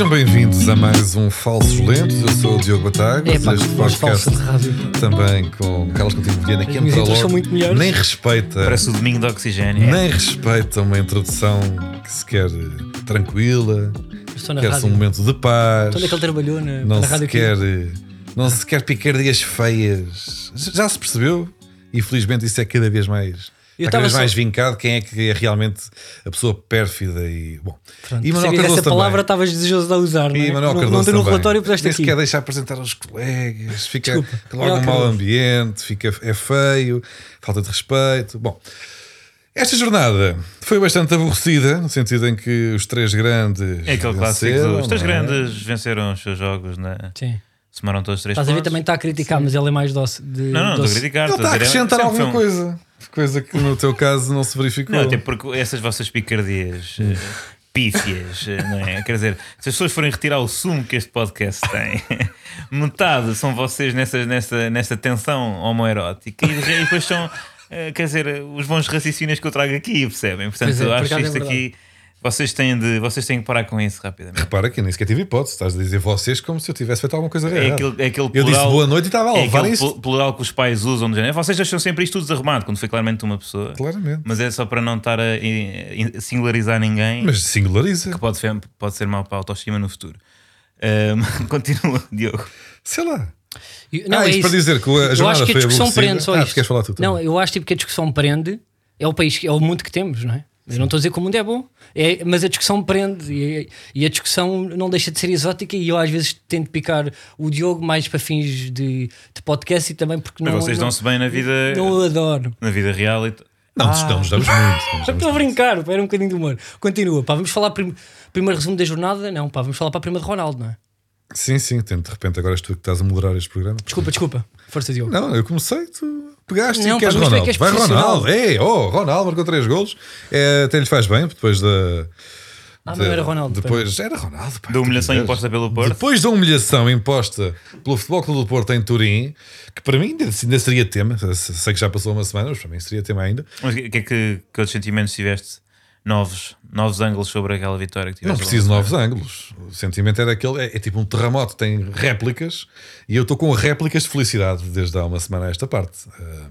Sejam bem-vindos a mais um Falsos Lentos. Eu sou o Diogo Batagas. É pá, este podcast de rádio. também com Carlos Coutinho Vilhena, que entra logo, são muito melhores. nem respeita, Parece o domingo de oxigênio. nem respeita uma introdução que se quer tranquila, Estou na quer-se rádio. um momento de paz, Onde é que ele trabalhou na, não na se rádio? aqui? quer, não se quer picardias feias. Já se percebeu? E felizmente isso é cada vez mais. Eu está cada vez estava mais só- vincado quem é que é realmente a pessoa pérfida e bom. Pronto, e Manuel Cardoso essa também. palavra estavas desejoso de a usar, não é? E Manuel não, Cardoso não tem no relatório puseste aqui. sequer deixa apresentar aos colegas, fica Desculpa. logo um mau ambiente, fica, é feio, falta de respeito. Bom, esta jornada foi bastante aborrecida, no sentido em que os três grandes. É aquele clássico venceram, dos três é? grandes venceram os seus jogos, né? Sim. Somaram todos os três Estás a ver também está a criticar, mas ele é mais doce. De, Não, não, estou a criticar. Ele está a dizer, acrescentar sempre alguma um- coisa, coisa que no teu caso não se verificou. Não, até porque essas vossas picardias eh, pífias, eh, não é? Quer dizer, se as pessoas forem retirar o sumo que este podcast tem, metade são vocês nessa, nessa, nesta tensão homoerótica e, e depois são, eh, quer dizer, os bons raciocínios que eu trago aqui, percebem? Portanto, é, eu acho acaso é isto aqui. Vocês têm, de, vocês têm que parar com isso rapidamente. Repara que eu nem sequer tive hipótese, estás a dizer vocês como se eu tivesse feito alguma coisa É errada. aquele, é aquele Eu disse plural- boa noite e estava a É levar aquele isso. pl- plural que os pais usam género. Vocês acham sempre isto tudo desarrumado, quando foi claramente uma pessoa. Claramente. Mas é só para não estar a, in- in- singularizar ninguém, Mas singulariza. que pode ser, pode ser mau para a autoestima no futuro. Ahm, continua, Diogo. Sei lá. Eu- Ah, é isto para dizer que a Eu acho que a discussão prende só Ah, isto. Não, eu acho tipo, que a discussão prende. É o país, é o mundo que temos, não é? Eu não estou a dizer que o mundo é bom, é, mas a discussão prende e, e a discussão não deixa de ser exótica. E eu às vezes tento picar o Diogo mais para fins de, de podcast e também porque Mas não. vocês não, dão-se bem na vida, Não o adoro. na vida real. E Não, nos não nos damos muito. Estou a brincar, era um bocadinho de humor. Continua, pá, vamos falar prim- primeiro resumo da jornada? Não, pá, vamos falar para a prima de Ronaldo, não é? Sim, sim, tem- de repente agora és tu que estás a moderar este programa. Desculpa, desculpa. Força, Diogo. Não, eu comecei, tu pegaste Não, e queres é Ronaldo. que és Vai. Ronaldo, ei, oh, Ronaldo marcou 3 golos. É, até lhe faz bem depois da. Ah, não era Ronaldo. Depois era Ronaldo. pá, Da humilhação imposta pelo Porto. Depois da humilhação imposta pelo Futebol Clube do Porto em Turim, que para mim ainda, seria tema, sei que já passou uma semana, mas para mim seria tema ainda. Mas o que, que é que, que outros sentimentos tiveste? Novos, novos ângulos sobre aquela vitória que Não tiveste? preciso de novos ângulos. O sentimento é daquele. É, é tipo um terremoto, tem réplicas e eu estou com réplicas de felicidade desde há uma semana a esta parte. Ah,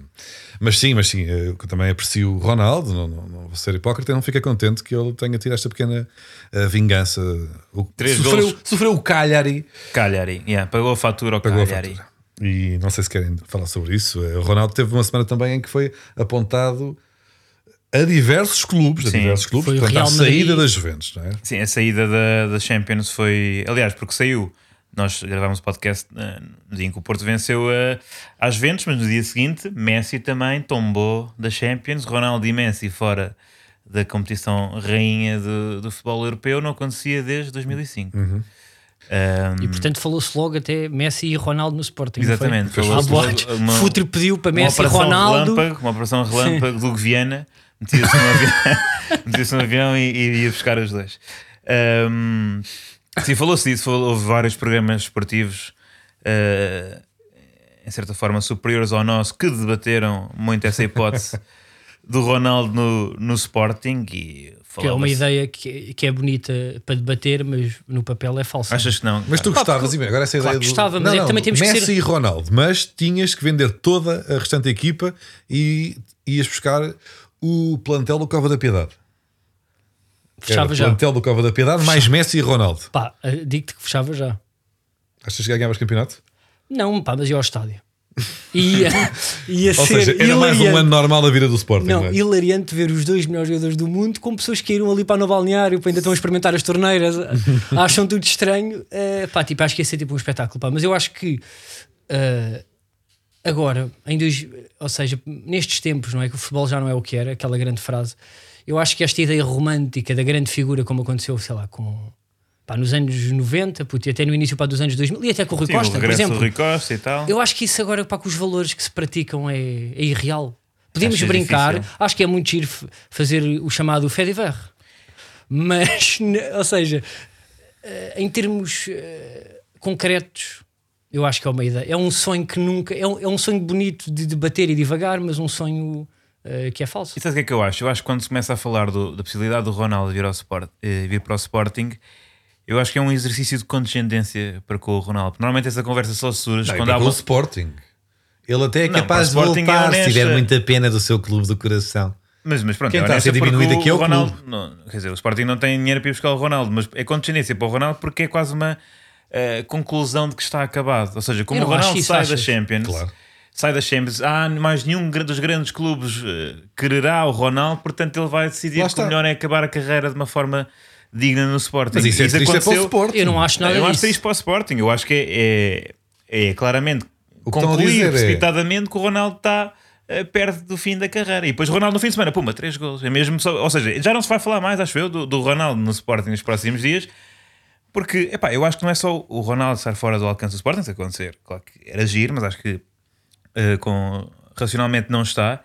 mas sim, mas sim, eu também aprecio o Ronaldo, não, não, não vou ser hipócrita, não fica contente que ele tenha tido esta pequena ah, vingança. O, Três sofreu, golos. sofreu o Cagliari, Cagliari, yeah, pagou a fatura ao pagou a Cagliari. fatura. E não sei se querem falar sobre isso. O Ronaldo teve uma semana também em que foi apontado a diversos clubes, a diversos clubes, Foi portanto, Madrid. saída das Juventus, não é? Sim, a saída da, da Champions foi. Aliás, porque saiu. Nós gravámos o podcast eh, no dia em que o Porto venceu eh, às Juventus, mas no dia seguinte Messi também tombou da Champions. Ronaldo e Messi fora da competição rainha do, do futebol europeu não acontecia desde 2005. Uhum. Um, E portanto falou-se logo até Messi e Ronaldo no Sporting. foi? Exatamente. Boatos. logo uma- Futre pediu para Messi e Ronaldo. relâmpago, uma operação relâmpago do Guiana, metia-se no avião, metia-se no avião e, e ia buscar os dois. Um, sim, falou-se disso, falou- houve vários programas esportivos, uh, em certa forma, superiores ao nosso, que debateram muito essa hipótese do Ronaldo no, no Sporting e Que é uma ideia que, que é bonita para debater, mas no papel é falsa. Achas que não? Mas tu gostavas, e agora essa ideia Claro que do- gostava, mas é que também temos que Messi ser- e Ronaldo, mas tinhas que vender toda a restante equipa e ias buscar o plantel do Cova da Piedade. fechava Era o já. plantel do Cova da Piedade mais Messi e Ronaldo. Pá, eh, digo-te que fechava já. Achas que ganhavas campeonato? Não, pá, mas ia ao estádio. Ia, ia Ou ser seja, era mais um hilariante. ano normal da vida do Sporting. Não, não é? hilariante ver os dois melhores jogadores do mundo com pessoas que iram ali para o balneário, para ainda estão a experimentar as torneiras, acham tudo estranho. Eh, pá, tipo, acho que ia ser tipo um espetáculo. Pá. Mas eu acho que eh, agora, em dois, ou seja, nestes tempos, não é? Que o futebol já não é o que era, aquela grande frase. Eu acho que esta ideia romântica da grande figura, como aconteceu, sei lá, com. Pá, nos anos 90, puto, e até no início pá, dos anos 2000, e até com o Rui Sim, Costa, o por exemplo. Rui Costa e tal. Eu acho que isso agora, pá, com os valores que se praticam, é, é irreal. Podemos brincar, difícil? acho que é muito giro fazer o chamado Fediver, mas, ou seja, eh, em termos eh, concretos, eu acho que é uma ideia. É um sonho que nunca. É um, é um sonho bonito de debater e devagar, mas um sonho eh, que é falso. E sabe o que é que eu acho? Eu acho que quando se começa a falar do- da possibilidade do Ronaldo vir, ao Sport, eh, vir para o Sporting, eu acho que é um exercício de condescendência para com o Ronaldo. Normalmente essa conversa só surge Não, quando há para uma. o Sporting. Ele até é Não, capaz de é voltar se honesta. tiver muita pena do seu clube do coração. Mas, mas pronto, Quem é está a ser diminuído aqui é o Ronaldo. Não, quer dizer, o Sporting não tem dinheiro para ir buscar o Ronaldo, mas é condescendência para o Ronaldo porque é quase uma conclusão de que está acabado. Ou seja, como o acho Ronaldo isso, sai da? Champions, Claro. sai da Champions, há mais nenhum dos grandes clubes eh, quererá oRonaldo, portanto ele vai decidir que o melhor é acabar a carreira de uma forma digna no Sporting. Mas isso é triste é para o Sporting. Eu não acho nada eu acho disso. triste para o Sporting. Eu acho que é, é, é claramente O que concluir dizer é- precipitadamente que o Ronaldo está eh, perto do fim da carreira. E depois o Ronaldo no fim de semana, puma, três gols. É mesmo só, ou seja, já não se vai falar mais, acho eu, do, do Ronaldo no Sporting nos próximos dias. Porque, epá, eu acho que não é só o Ronaldo estar fora do alcance do Sporting, se acontecer. Claro que era giro, mas acho que eh, com, racionalmente não está.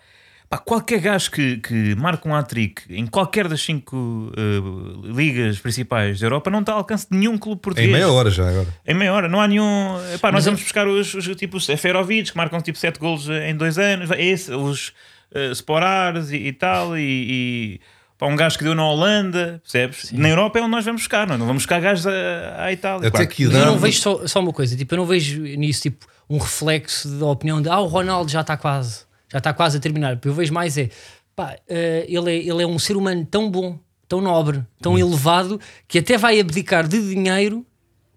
Pá, qualquer gajo que, que marca um hat-trick em qualquer das cinco eh, ligas principais da Europa não está ao alcance de nenhum clube Em português. meia hora já agora. Em meia hora, não há nenhum. Epá, nós é- vamos buscar os, os tipo os Seferovic, que marcam tipo 7 golos em dois anos, esse, os uh, Sporares e, e tal, e, e pá, um gajo que deu na Holanda, percebes? Na Europa é onde nós vamos buscar, não, é? não vamos buscar gajos à, à Itália. Até Claro. que eu não vejo só, só uma coisa, tipo, eu não vejo nisso tipo, um reflexo da opinião de ah, o Ronaldo já está quase, já está quase a terminar. Eu vejo mais é pá, eh, ele é ele é um ser humano tão bom, tão nobre, tão Hum. elevado que até vai abdicar de dinheiro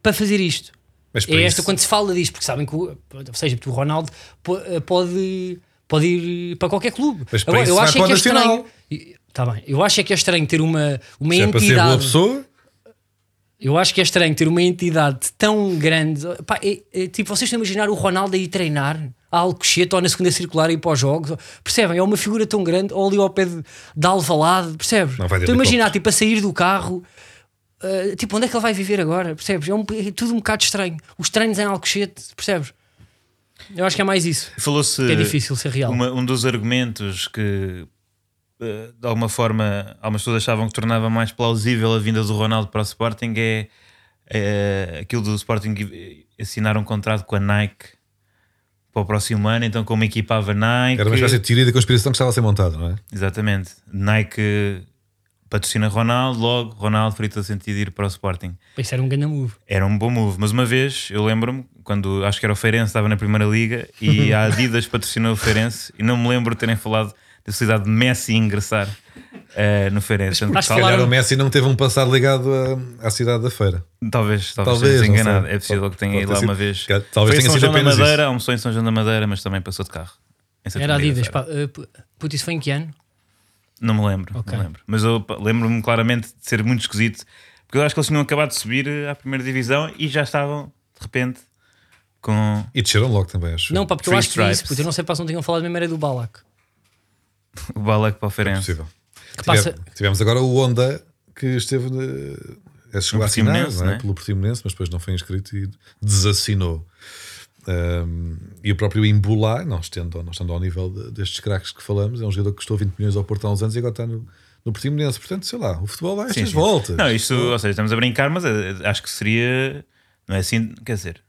para fazer isto. Mas para É esta isso- quando se fala disto, porque sabem que o, ou seja, o Ronaldo eh, pode, pode ir para qualquer clube. Mas para isso vai acho para é que é Nacional. estranho. Tá bem, eu acho é que é estranho ter uma, uma Se é para ser entidade. boa pessoa, Eu acho que é estranho ter uma entidade tão grande. Pá, é- é tipo, vocês estão a imaginar o Ronaldo a ir treinar a Alcochete ou na segunda circular ir para os jogos? Percebem? É uma figura tão grande, ou ali ao pé de, de Alvalade, percebes? Estou a imaginar, tipo, a sair do carro. uh, tipo, onde é que ele vai viver agora? Percebes? É, um- é tudo um bocado estranho. Os treinos em Alcochete, percebes? Eu acho que é mais isso. Falou-se. É difícil ser real. uma- um dos argumentos que de alguma forma algumas pessoas achavam que tornava mais plausível a vinda do Ronaldo para o Sporting é, é aquilo do Sporting assinar um contrato com a Nike para o próximo ano, então como equipava Nike. era uma espécie de teoria da conspiração que estava a ser montada, não é? Exatamente. Nike patrocina Ronaldo, logo Ronaldo faria todo sentido ir para o Sporting. Isso era um grande move. Era um bom move, mas uma vez eu lembro-me, quando acho que era o Feirense, estava na Primeira Liga e a Adidas patrocinou o Feirense e não me lembro de terem falado da possibilidade de Messi ingressar eh, no Feirense. Que tal- Se calhar Falaram- o Messi não teve um passado ligado à, à cidade da feira. Talvez, talvez, Talvez, enganado. É possível que tenha ido lá sido- uma vez. que- talvez Foi em tenha São sido João da apenas Madeira, almoçou em São João da Madeira, mas também passou de carro. Era Adidas. Pá, uh, puto, isso foi em que ano? Não me lembro, Ok. não me lembro. Mas eu lembro-me claramente de ser muito esquisito, porque eu acho que eles tinham acabado de subir eh, à primeira divisão e já estavam, de repente, com E desceram logo também, acho. Não, pá, porque eu Three acho que vi isso. Stripes. Puto, eu não sei para se não tinham falado mesmo era do Balak. O Balak para o É Feirense. possível. Que passa- Tive- Tivemos agora o Honda que esteve. de- eh, chegou No a assinar não é? né? pelo Portimonense, mas depois não foi inscrito e desassinou. Um, e o próprio Imbulá, não estando, não estando ao nível de- destes craques que falamos, é um jogador que custou 20 milhões ao Porto há uns anos e agora está no, no Portimonense. Portanto, sei lá, o futebol dá Sim, estas sim. voltas. Não, isto, ou seja, estamos a brincar, mas eh, acho que seria. Não é assim, quer dizer.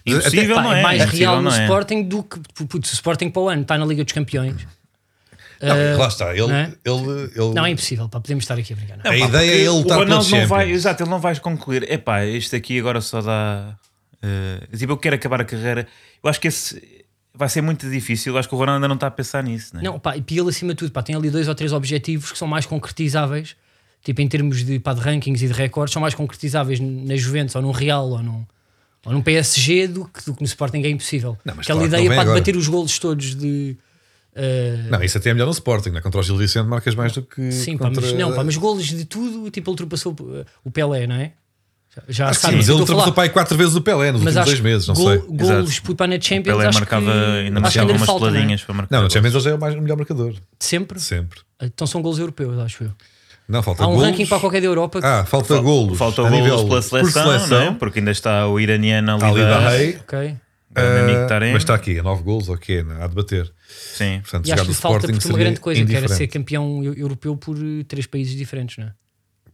Até- Impossível Pá, não é, é. mais impossível real no é. Sporting do que putz, o Sporting para o ano está na Liga dos Campeões. Não, Eh, lá está, ele, não é? ele, ele- Não, é impossível, pá, podemos estar aqui a brincar. Não. a Pá, ideia é ele estar Ronaldo não vai, exato, ele não vai concluir. Epá, isto aqui agora só dá. eh, tipo, eu quero acabar a carreira. Eu acho que esse vai ser muito difícil. Eu acho que o Ronaldo ainda não está a pensar nisso. Né? Não, pá, e ele acima de tudo, pá, tem ali dois ou três objetivos que são mais concretizáveis, tipo em termos de, pá, de rankings e de recordes, são mais concretizáveis na Juventus ou num Real ou num, ou num PSG do que, do que no Sporting é impossível. Não, Aquela claro ideia para agora. bater os golos todos de. Eh, Não, isso até é melhor no Sporting, né? contra o Gil Vicente marcas mais do que. Sim, pá, contra... mas, não, pá, mas golos de tudo, tipo, ele ultrapassou o Pelé, não é? Já, Ah, sabe sim, mas ele ultrapassou pai quatro vezes o Pelé nos últimos dois meses, não gol- sei. Golos pá, na O Champions, Pelé acho marcava, que, ainda marcava ainda lhe umas falta, não é? peladinhas para marcar. Não, no gols. Champions ele já é o mais- o melhor marcador. Sempre. Sempre. Então são golos europeus, acho eu. Não, falta Há um golos. ranking para qualquer da Europa. que- Ah, falta golos. Falta golos nível pela por seleção, não é? porque ainda está o iraniano ali, Ali da, da Rei. Ok. Taremi. mas está aqui, a 9 golos, ok, há de bater. Sim. Portanto, E acho que falta porque uma grande coisa, que era ser campeão eu- europeu por eh, três países diferentes, não é?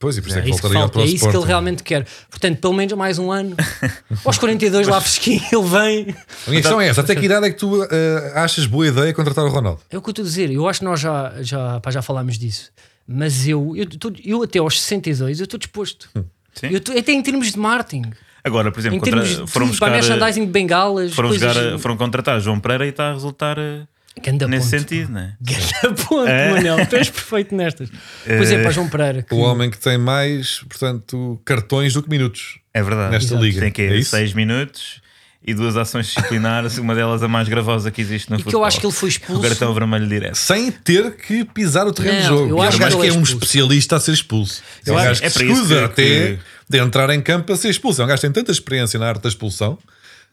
Pois, e por isso é É que isso que faltaria falta, para o é isso que ele realmente quer. Portanto, pelo menos mais um ano. Aos 42 lá fresquinho, ele vem. A minha questão é essa: até que idade é que tu ah, achas boa ideia contratar o Ronaldo? É o que eu estou a dizer. Eu acho que nós já, já, pá, já falámos disso. Mas eu, eu, tô- eu até aos 62 eu estou disposto. Sim. Eu tô- até em termos de marketing, Agora, por exemplo, em contra- de foram tudo, para buscar. merchandising de bengalas, Foram, coisas... jogar, foram contratar João Pereira e está a resultar eh, Ganda nesse ponto, sentido, né? Ganda ponto, É? Manel. Tu és perfeito nestas. Pois é, para João Pereira. que- O homem que tem mais, portanto, cartões do que minutos. É verdade. Nesta Exato. liga. Tem que É isso? 6 minutos e duas ações disciplinares, uma delas a mais gravosa que existe no E que futebol. eu acho que ele foi O expulso. cartão vermelho direto. Sem ter que pisar o terreno Não, de jogo. eu é acho um que que é é um especialista a ser expulso. É um Sim, gajo é que para se que- até que- de entrar em campo a ser expulso. É um gajo que tem tanta experiência na arte da expulsão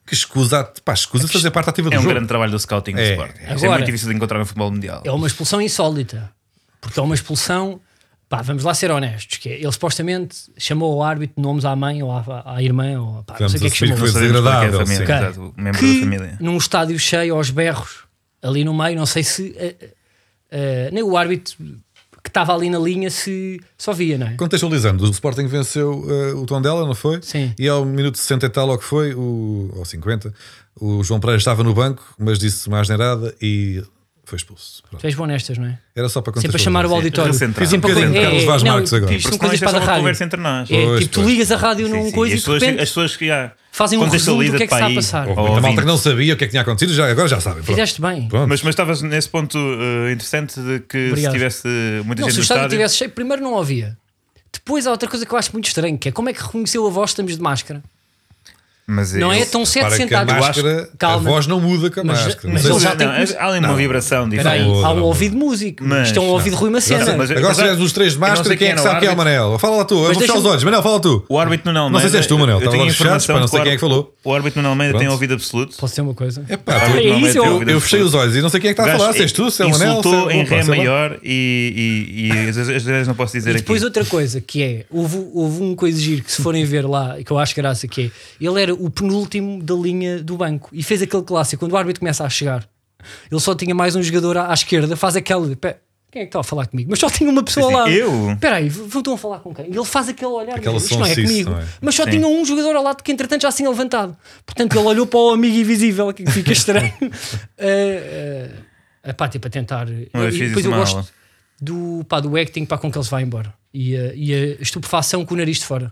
que escusa, pá, escusa fazer parte ativa do É um jogo. grande trabalho do scouting do É. Sporting. Isso é Agora- muito difícil de encontrar no futebol mundial. É uma expulsão insólita. Porque é uma expulsão. Pá, vamos lá ser honestos. Que é, ele supostamente chamou o árbitro nomes à mãe ou à, à irmã, ou pá, não sei o que é que chamou. que foi qual é é desagradável, família, sim. Ok. exato, o membro que da família. num estádio cheio aos berros, ali no meio, não sei se eh, eh, nem o árbitro estava ali na linha se só via, não é? Contextualizando, o Sporting venceu eh, o Tondela, não foi? Sim. E ao minuto 60 e tal, ou que foi, o, ou 50, o João Pereira estava no banco, mas disse uma asneirada e foi expulso. Pronto. Tu és bom nestas, não é? Era só para Sempre a chamar o auditório. exemplo, Um bocadinho é, de Carlos Vaz Marques agora. Isto Porque são coisas para a rádio. conversa entre nós. É, Pois, tipo, tu ligas a rádio Sim, num sim. coisa E as de pessoas, repente as pessoas que já fazem um resumo do que é que está a passar. Muita malta que não sabia o que é que tinha acontecido, já, agora já sabem. Fizeste bem. Mas, mas estavas nesse ponto eh, interessante de que Obrigado. se tivesse muita Não, gente se o estádio. estivesse cheio, primeiro não havia. Depois há outra coisa que eu acho muito estranho, que é como é que reconheceu a voz estamos de máscara. Mas Não eu- é tão sete Para que a sentados. máscara, a Calma. voz não muda com a Mas- máscara. mas Não se- já tem Não, há ali uma Não. vibração diferente. Não, há um não. ouvido músico. Mas- Isto é um ouvido Rui Macena. Não, mas- Agora se tiveres os três de não máscara, quem é que é sabe quem é o. Manel? Fala lá tu, eu vou fechar os olhos. Manel, fala tu. O árbitro Almeida. Não sei se és tu, Manel, Eu estava tenho lá fechados, informação pá, não sei quem é que falou. O árbitro Nuno Almeida tem ouvido absoluto. Posso dizer uma coisa? É Almeida eu- fechei os olhos e não sei quem é que está a falar, se és tu, se é o Manel. Insultou é- em ré maior e, e, e as, as vezes não posso dizer E depois aqui. outra coisa que é, houve, houve um coisa giro que se forem ver lá, que eu acho graça, que é, ele era o penúltimo da linha do banco e fez aquele clássico, quando o árbitro começa a chegar, ele só tinha mais um jogador à, à esquerda, faz aquele, "Pé, quem é que está a falar comigo? Mas só tinha uma pessoa Assim, lá. eu? Espera aí, estão a falar com quem? Ele faz aquele olhar, Aquela isto não é comigo. não é? Mas só Sim. tinha um jogador ao lado que entretanto já se tinha levantado. Portanto ele olhou para o amigo invisível, que fica estranho. uh, uh, pá, tipo, a tentar. Não, eu e depois eu mal. gosto do, pá, do acting para com que eles vão embora. E, a- e a estupefação com o nariz de fora.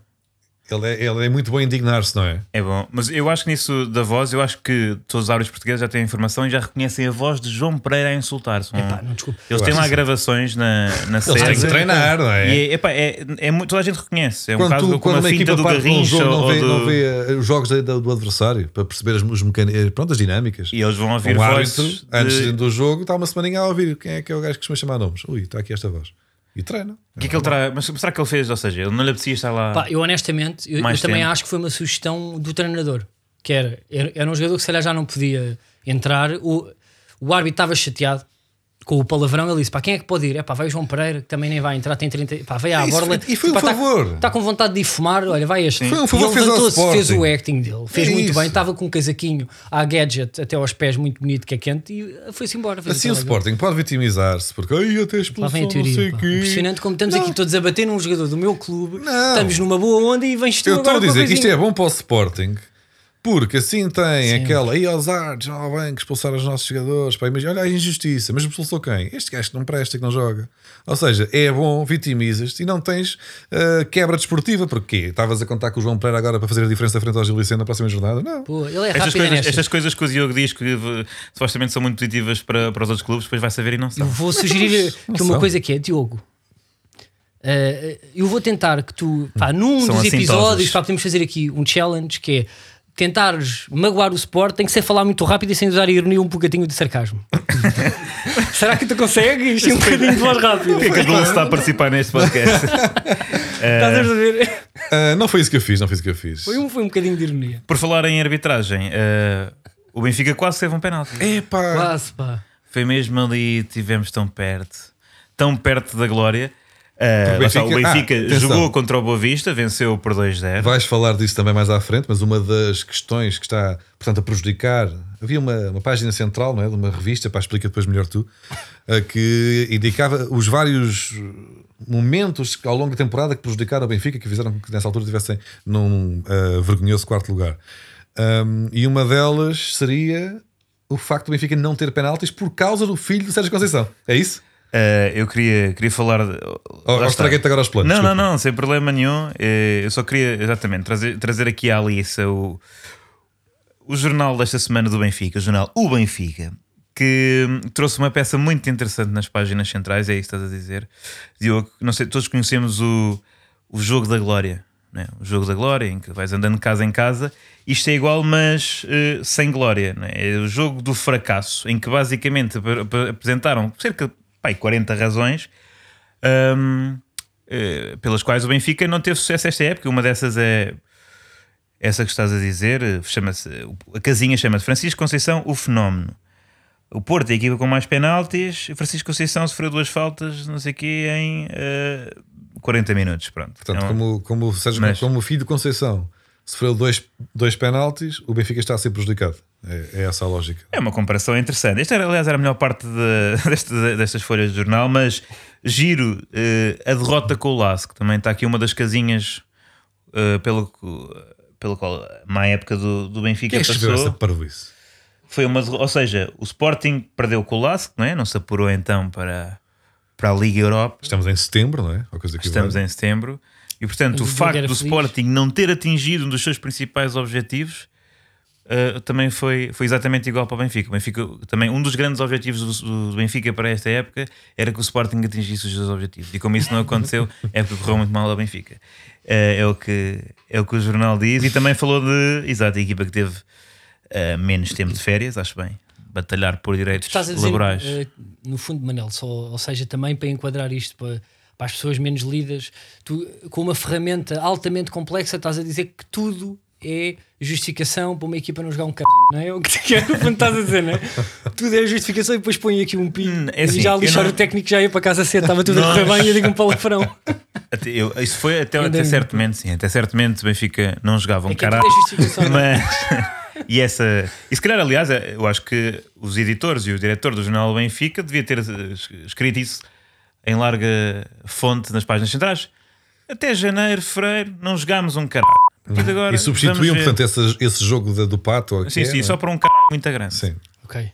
Ele é, ele é muito bom em indignar-se, não é? É bom, mas eu acho que nisso da voz, eu acho que todos os árbitros portugueses já têm informação e já reconhecem a voz de João Pereira a insultar. São- Epá, não, desculpa. Eles Eu têm lá gravações na, na Eles têm série. que treinar, não é? E é, epá, é, é muito, toda a gente reconhece. É um quando bocado tu, como a finta equipa do Garrincha jogo, não vê, do... não vê eh, os jogos da- do adversário para perceber as, os mecânicos, pronto, as dinâmicas. E eles vão ouvir um vozes árbitro, de- antes do jogo, está uma semaninha a ouvir quem é que é o gajo que costuma chamar nomes. Ui, está aqui esta voz. E treina. O que é que ele traz? Mas será que ele fez? Ou seja, ele não lhe apetecia estar lá. Pá, eu honestamente, eu, eu também acho que foi uma sugestão do treinador. Que era, era era um jogador que se calhar já não podia entrar. O, o árbitro estava chateado com o palavrão. Ele disse: pá, quem é que pode ir? É pá, vai o João Pereira, que também nem vai entrar, tem 30. Pá, vai à Isso borla. e foi um Pá, tá- favor. Está com vontade de ir fumar, olha, vai este. Foi um E favor ele fez ao levantou-se, fez o acting dele, fez É muito isso. bem. Estava com um casaquinho à gadget até aos pés, muito bonito, que é quente, e foi-se embora. fez Assim o aquela- Sporting pode vitimizar-se, porque ai, até expulsão, a não sei teoria. o pá. quê. Impressionante como estamos Não. aqui todos a bater num jogador do meu clube. Não. Estamos numa boa onda e vens tu Eu estou a dizer que isto é bom para o Sporting. Porque assim tem Sim. aquela aí aos artes, ao bem, que expulsar os nossos jogadores. Pá, imagina, olha a injustiça, mas expulsou quem? Este gajo que não presta, que não joga. Ou seja, é bom, vitimizas-te e não tens ah, quebra desportiva. Porquê? Estavas a contar com o João Pereira agora para fazer a diferença frente ao Gil Vicente na próxima jornada? Não. Pô, ele é Estas coisas, estas coisas que o Diogo diz que eh, supostamente são muito positivas para, para os outros clubes, depois vai saber e não Eu são. vou sugerir que uma são. coisa que é, Diogo. eh, eu vou tentar que tu, pá, num São dos assintosas. episódios, pá, podemos fazer aqui um challenge que é tentares magoar o Sport, tem que ser falar muito rápido e sem usar a ironia um bocadinho de sarcasmo. Será que tu consegues? um bocadinho de voz rápida. Porque é que a Dulce está a participar neste podcast? Estás a ver? Ah, não foi isso que eu fiz, não foi isso que eu fiz. Foi um, foi um bocadinho de ironia. Por falar em arbitragem, eh, o Benfica quase teve um penalti. Epá, Quase, pá. Foi mesmo ali, tivemos tão perto, tão perto da glória. Eh, O está, o Benfica- Benfica Ah, jogou contra o Boa Vista, venceu por 2-0. Vais falar disso também mais à frente, mas uma das questões que está, portanto, a prejudicar. Havia uma, uma página central, não é? De uma revista, para explica depois melhor tu, eh, que indicava os vários momentos ao longo da temporada que prejudicaram o Benfica, que fizeram que nessa altura tivessem num eh, vergonhoso quarto lugar. Um, e uma delas seria o facto do Benfica não ter penaltis por causa do filho do Sérgio Conceição. É isso? Uh, eu queria, queria falar. De, oh, estraguei-te agora os planos. Não, desculpa. não, não, sem problema nenhum. Uh, eu só queria exatamente trazer, trazer aqui à Alissa o, o jornal desta semana do Benfica, o jornal O Benfica, que trouxe uma peça muito interessante nas páginas centrais. É isso que estás a dizer. Diogo, não sei, todos conhecemos o, o jogo da glória. Né? O jogo da glória, em que vais andando casa em casa. Isto é igual, mas uh, sem glória. Né? É o jogo do fracasso, em que basicamente apresentaram cerca pai, 40 razões um, eh, pelas quais o Benfica não teve sucesso esta época. Uma dessas é essa que estás a dizer, chama-se a casinha chama-se Francisco Conceição, o fenómeno. O Porto é a equipa com mais penaltis, Francisco Conceição sofreu duas faltas, não sei o quê, em uh, eh, 40 minutos. Pronto. Portanto, é como, como, seja, Mas, como filho de Conceição sofreu dois, dois penaltis, o Benfica está a ser prejudicado. É, é, essa a lógica. É uma comparação interessante. Esta, era, aliás, era a melhor parte de, deste, destas folhas de jornal, mas giro uh, a derrota com o Lasso, que também está aqui uma das casinhas uh, pelo, pelo qual a má época do, do Benfica Quem passou. essa parvoíce? Foi uma, ou seja, o Sporting perdeu com o Lasso, não é? Não se apurou então para, para a Liga Europa. Estamos em setembro, não é? Estamos em setembro. E portanto, o, facto do feliz. Sporting não ter atingido um dos seus principais objetivos uh, também foi, foi exatamente igual para o Benfica. O Benfica. Também um dos grandes objetivos do, do, Benfica para esta época era que o Sporting atingisse os seus objetivos. E como isso não aconteceu, é porque correu muito mal ao Benfica. Uh, é, o que, é o que o jornal diz. E também falou de, exato, a equipa que teve uh, menos tempo de férias, acho bem batalhar por direitos dizer, laborais. Uh, no fundo, Manel, só, ou seja, também para enquadrar isto para, para as pessoas menos lidas, tu, com uma ferramenta altamente complexa, estás a dizer que tudo é justificação para uma equipa não jogar um caralho, não é? O que é o que estás a dizer, não é? Tudo é justificação e depois põe aqui um pi hum, é assim, e já a lixar não... o técnico já ia para casa cedo, estava tudo a correr bem e eu digo um palavrão. Até, eu, isso foi até, até certamente, sim, até certamente o Benfica não jogava um é caralho. É mas. E essa. E se calhar, aliás, eu acho que os editores e o diretor do Jornal Benfica devia ter escrito isso em larga fonte nas páginas centrais. Até janeiro, fevereiro, não jogámos um caralho. Agora, e substituíam, portanto, esse, esse jogo do pato. Sim, sim, é, só para um caralho muito grande. Sim. Ok.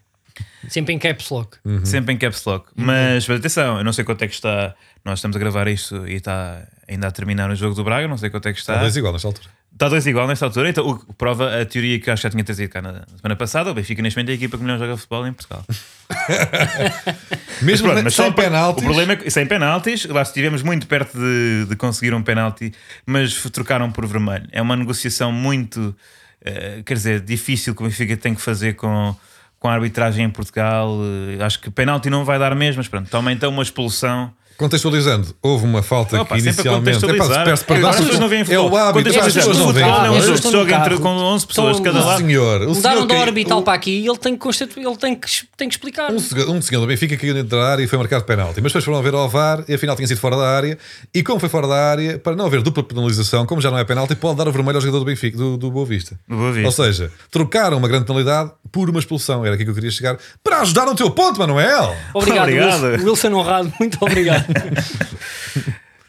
Sempre em caps lock. Uhum. Sempre em caps lock. Uhum. Mas, mas, atenção, eu não sei quanto é que está. Nós estamos a gravar isto e está ainda a terminar o jogo do Braga, não sei quanto é que está. Está dois igual nesta altura. Está dois igual nesta altura. Então, o, prova a teoria que acho que já tinha trazido cá na semana passada. O Benfica, neste momento, é a equipa que melhor joga futebol em Portugal. Mesmo mas, pronto, mas sem penaltis. O problema é que sem penaltis, lá estivemos muito perto de, de conseguir um penalti, mas trocaram por vermelho. É uma negociação muito, uh, quer dizer, difícil que o Benfica tem que fazer com, com a arbitragem em Portugal. Uh, acho que penalti não vai dar mesmo, mas pronto, toma então uma expulsão Contextualizando, houve uma falta Opa, que inicialmente. É, pá, peço perdão, as não veem É o hábito, as pessoas não veem. É um jogo que joga entre, com 11 pessoas cada lado. Senhor, o Mudaram da orbital para aqui e ele tem que, ele tem que, tem que explicar. Um, um senhor do Benfica caiu dentro da área e foi marcado penalti. Mas depois foram ver ao VAR e afinal tinha sido fora da área. E como foi fora da área, para não haver dupla penalização, como já não é penalti, pode dar o vermelho ao jogador do Benfica, do, do Boa Vista. Boa Vista. Ou seja, trocaram uma grande penalidade por uma expulsão. Era aqui que eu queria chegar para ajudar no teu ponto, Manuel. Obrigado, obrigado. Wilson, Wilson Honrado. Muito obrigado.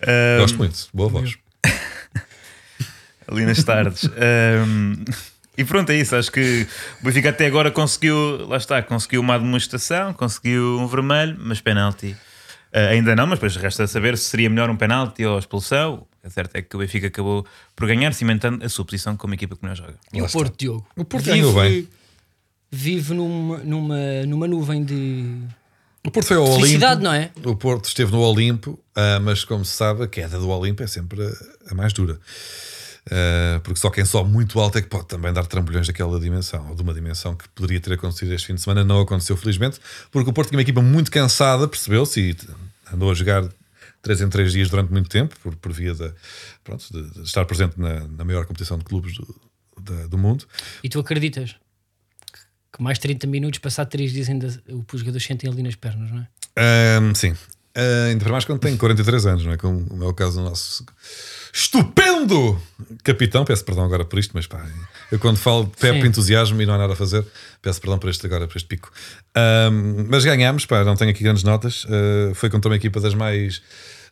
Um, Gosto muito, boa voz. Ali nas tardes. Um, e pronto, é isso. Acho que o Benfica até agora conseguiu, lá está, conseguiu uma demonstração, conseguiu um vermelho, mas penalti. Uh, ainda não, mas depois resta saber se seria melhor um penalti ou a expulsão. É certo é que o Benfica acabou por ganhar, cimentando a sua posição como equipa que melhor joga. E o Porto. Diogo? O Porto ganhou bem. Vive numa, numa, numa nuvem de o Porto foi ao Olimpo. não é? O Porto esteve no Olimpo, uh, mas como se sabe, a queda do Olimpo é sempre a, a mais dura. Uh, porque só quem sobe muito alto é que pode também dar trambolhões daquela dimensão, ou de uma dimensão que poderia ter acontecido este fim de semana. Não aconteceu, felizmente, porque o Porto tinha uma equipa muito cansada, percebeu-se, e andou a jogar 3 em 3 dias durante muito tempo, por, por via de, pronto, de, de estar presente na, na, maior competição de clubes do, da, do mundo. E tu acreditas? Que mais 30 minutos, passar 3 dias ainda os jogadores sentem ali nas pernas, não é? Um, sim. Uh, ainda para mais quando tem 43 anos, não é? Como é o caso do nosso estupendo capitão. Peço perdão agora por isto, mas pá, eu quando falo de Pepe entusiasmo e não há nada a fazer, peço perdão por este agora, por este pico. Um, mas ganhámos, pá, não tenho aqui grandes notas. Uh, foi contra uma equipa das mais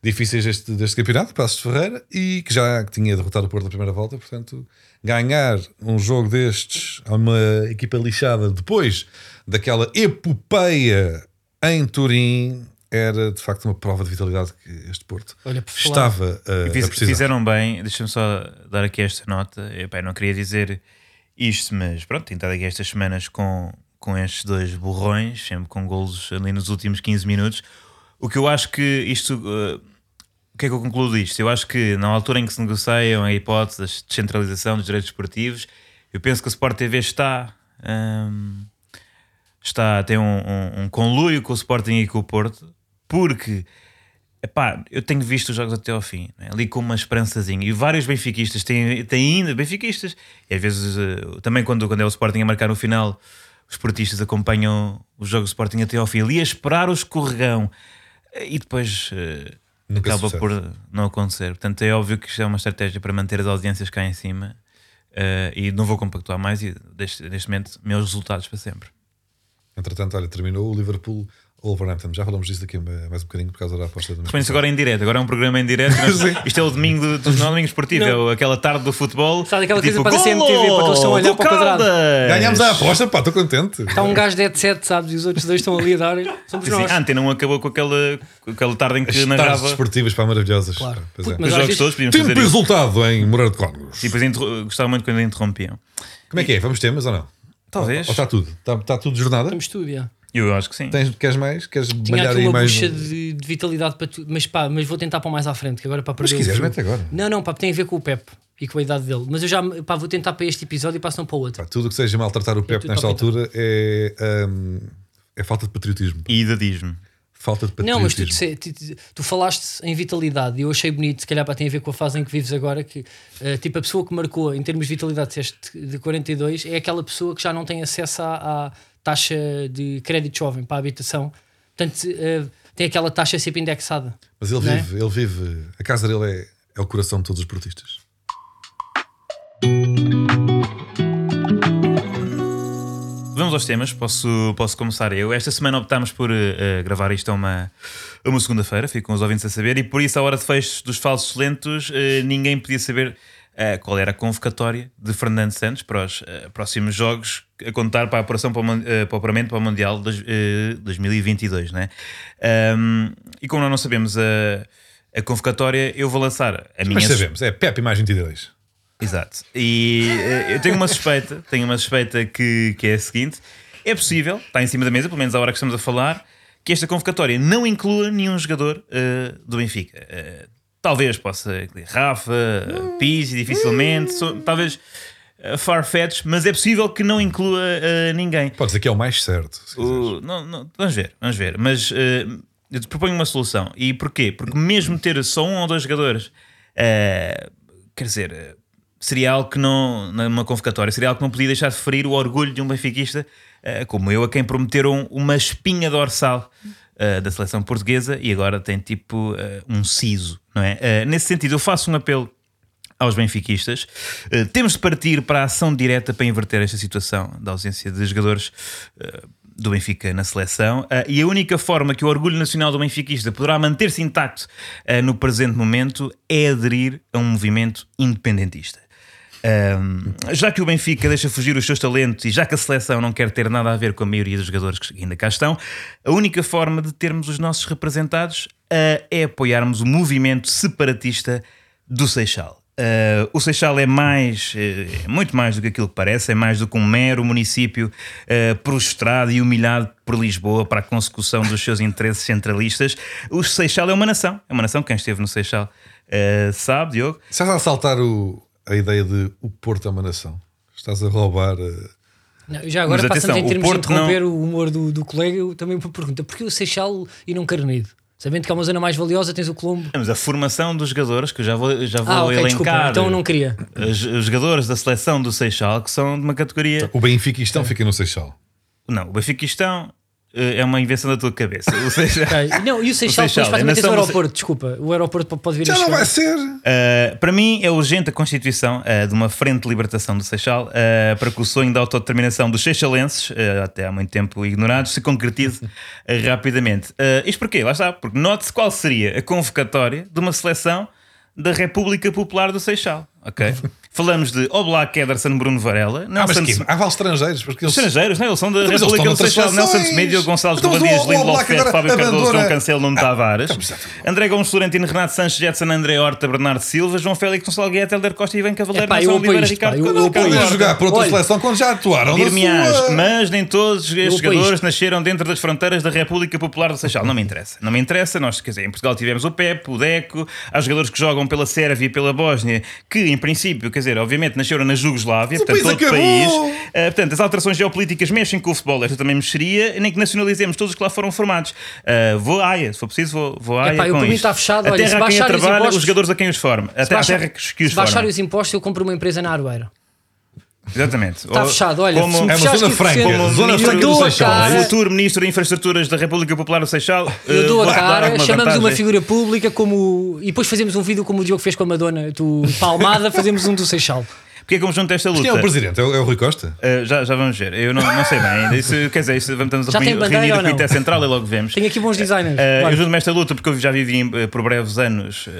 difíceis deste, deste campeonato, Passos Ferreira, e que já tinha derrotado o Porto na primeira volta, portanto, ganhar um jogo destes a uma equipa lixada depois daquela epopeia em Turim era de facto uma prova de vitalidade que este Porto Olha, estava a, Fiz- a precisar. fizeram bem, deixa-me só dar aqui esta nota. Epá, eu não queria dizer isto, mas pronto, tenho estado aqui estas semanas com, com estes dois borrões, sempre com golos ali nos últimos 15 minutos. O que eu acho que isto. uh, o que é que eu concluo disto? Eu acho que na altura em que se negociam a hipótese de descentralização dos direitos esportivos, eu penso que a Sport TV está. hum, está a ter um, um, um conluio com o Sporting e com o Porto, porque epá, eu tenho visto os jogos até ao fim, né? ali com uma esperançazinha. E vários benfiquistas têm, têm ainda benfiquistas, e às vezes eh, também quando, quando é o Sporting a marcar no final, os portistas acompanham os jogos do Sporting até ao fim, ali a esperar o escorregão, e depois Nunca acaba por não acontecer. Portanto, é óbvio que isto é uma estratégia para manter as audiências cá em cima. eh, e não vou compactuar mais e deste, neste momento meus resultados para sempre. Entretanto, olha, terminou o Liverpool Wolverhampton. Já falamos disso daqui a mais um bocadinho por causa da aposta do Põe-se agora em direto, agora é um programa em direto. Isto é o domingo do, do, não é o domingo esportivo, é o- aquela tarde do futebol. Sabe aquela coisa para a CMTV, para que eles estão a olhar para o quadrado. Ganhámos a aposta, pá, estou contente. Está um gajo de headset, sabes? E os outros dois estão ali a dar. Somos nós. não acabou com aquela, com aquela tarde em que As tardes narrava os desportivas, pá, maravilhosas. Claro. Pois é. mas- jogos vezes- todos, podíamos Tempo fazer isso. resultado em Moreira de Cónegos. E depois gostava muito quando interrompiam. Como é que é? Vamos temas ou não? Talvez. Ou está tudo? Está, está tudo de jornada? Temos tudo, já. Eu acho que sim. Tens, queres mais? Queres Tinha malhar aqui aí uma mais? bucha um- de, de vitalidade para tudo. Mas pá, mas vou tentar para mais à frente, que agora para Mas perder. se o quiseres, mete agora. Não, não, pá, tem a ver com o Pep e com a idade dele. Mas eu já pá, vou tentar para este episódio e passam para o outro. Pá, tudo o que seja maltratar o Pep nesta para altura é, hum, é falta de patriotismo. E idadismo. Falta de Não, mas tu, patriotismo. tu, tu- tu falaste em vitalidade e eu achei bonito, se calhar para tem a ver com a fase em que vives agora, que eh, tipo a pessoa que marcou em termos de vitalidade disseste, de 42 é aquela pessoa que já não tem acesso à, à taxa de crédito jovem para a habitação. Portanto, eh, tem aquela taxa sempre indexada. Mas ele é? vive, ele vive. A casa dele é, é o coração de todos os portistas. Vamos aos temas, posso, posso começar eu. Esta semana optámos por eh, gravar isto a uma, a uma segunda-feira, ficam os ouvintes a saber, e por isso, à hora de fecho dos falsos lentos, eh, ninguém podia saber qual era a convocatória de Fernando Santos para os eh, próximos jogos a contar para a apuração para o, eh, para o apuramento para o Mundial de, eh, 2022, né? Ahm, e como nós não sabemos a, a convocatória, eu vou lançar a minha Mas sabemos, é Pep mais 22. Exato. E eh, eu tenho uma suspeita, tenho uma suspeita que, que é a seguinte: é possível, está em cima da mesa, pelo menos à hora que estamos a falar, que esta convocatória não inclua nenhum jogador eh, do Benfica. Eh, talvez possa incluir Rafa, uh, Pizzi, dificilmente, so- talvez uh, Farfetch, mas é possível que não inclua eh, ninguém. Podes dizer que é o mais certo. O- não, não, vamos ver, vamos ver. Mas eh, eu te proponho uma solução. E porquê? Porque mesmo ter só um ou dois jogadores, eh, quer dizer, eh, seria algo que não, numa convocatória, seria algo que não podia deixar de ferir o orgulho de um benfiquista eh, como eu, a quem prometeram uma espinha dorsal. Eh, da seleção portuguesa e agora tem tipo eh, um siso, não é? Eh, nesse sentido, eu faço um apelo aos benfiquistas. Eh, temos de partir para a ação direta para inverter esta situação da ausência de jogadores eh, do Benfica na seleção. Eh, e a única forma que o orgulho nacional do benfiquista poderá manter-se intacto no presente momento é aderir a um movimento independentista. Um, já que o Benfica deixa fugir os seus talentos e já que a seleção não quer ter nada a ver com a maioria dos jogadores que ainda cá estão, a única forma de termos os nossos representados uh, é apoiarmos o movimento separatista do Seixal. Uh, o Seixal é mais, uh, muito mais do que aquilo que parece, é mais do que um mero município uh, prostrado e humilhado por Lisboa para a consecução dos seus interesses centralistas. O Seixal é uma nação, é uma nação. Quem esteve no Seixal sabe, Diogo. Estás a saltar o, a ideia de o Porto é uma nação. Estás a roubar. eh, Não, já agora, Mas passando atenção, em termos de interromper o humor do, do colega, eu também me pergunta: porquê o Seixal e não Carneiro? Sabendo que é uma zona mais valiosa, tens o Colombo. Temos a formação dos jogadores, que eu já vou, já vou Ah, ok, desculpa. elencar. Então não queria. Os, os jogadores da seleção do Seixal, que são de uma categoria. O Benfiquistão fica no Seixal. Não, o Benfiquistão eh, é uma invenção da tua cabeça. Ou seja, Ok. Não, e o Seixal, Seixal, depois faz é o aeroporto, desculpa. O aeroporto pode vir a Já não chegar. vai ser. Uh, para mim é urgente a constituição uh, de uma frente de libertação do Seixal uh, para que o sonho da autodeterminação dos seixalenses, uh, até há muito tempo ignorados, se concretize rapidamente. Uh, isto porquê? Lá está. Porque note-se qual seria a convocatória de uma seleção da República Popular do Seixal. Ok? Falamos de Oblak, Ederson, Bruno Varela. Ah, mas Nelson que, há vários estrangeiros, porque eles. Estrangeiros, não? Eles são da Então, República do estão Seixal. Nelson. Semedo, Gonçalves Gabadias, o- o Lindelof, Oblak Fett, agora Fábio Cardoso, João Cancelo, Nuno Ah, Tavares, então, André Gomes Florentino, Renato Sanches, Jetson, André Horta, Bernardo Silva, João Félix, Gonçalo Guedes, Helder Costa e Ivan Cavaleiro, Nelson Oliveira, isto, Ricardo pá, eu- Podem jogar por outra seleção quando já atuaram. sua. mas nem todos estes apoio jogadores nasceram dentro das fronteiras da República Popular do Seixal. Não me interessa. Não me interessa. Nós, quer dizer, em Portugal tivemos o Pep, o Deco, há jogadores que jogam pela Sérvia e pela Bósnia, que em princípio, quer dizer, obviamente nasceram na Jugoslávia, o portanto, todo acabou. país. Eh, portanto, as alterações geopolíticas mexem com o futebol. Esta também mexeria, nem que nacionalizemos todos os que lá foram formados. Eh, vou à AIA, se for preciso, vou, vou à AIA. Epá, com isto. está fechado. A Olha, terra a quem a baixarem os trabalha, impostos- os jogadores a quem os forma. A Se terra, a baixar- terra que os, os se baixarem forma. os impostos, eu compro uma empresa na Arbeira. Exatamente. Está fechado, olha. como- É uma zona 15%, franca, Como zona franca do Seixal. cara- futuro Ministro de Infraestruturas da República Popular do Seixal. Eu eh, dou a dar cara, alguma chamamos uma figura pública como. E depois fazemos um vídeo como o Diogo fez com a Madonna. Tu, Palmada, fazemos um do Seixal. Porque é que vamos juntar esta luta? Quem é o presidente? É o, é o Rui Costa? Uh, já, já vamos ver. Eu não, não sei bem ainda. Isso, quer dizer, isso, vamos estamos a Já tem reunir, bandeira reunir não? Comitê Central e logo vemos. Tenho aqui bons designers. Uh, Vai. eu junto-me a esta luta porque eu já vivi em- por breves anos uh,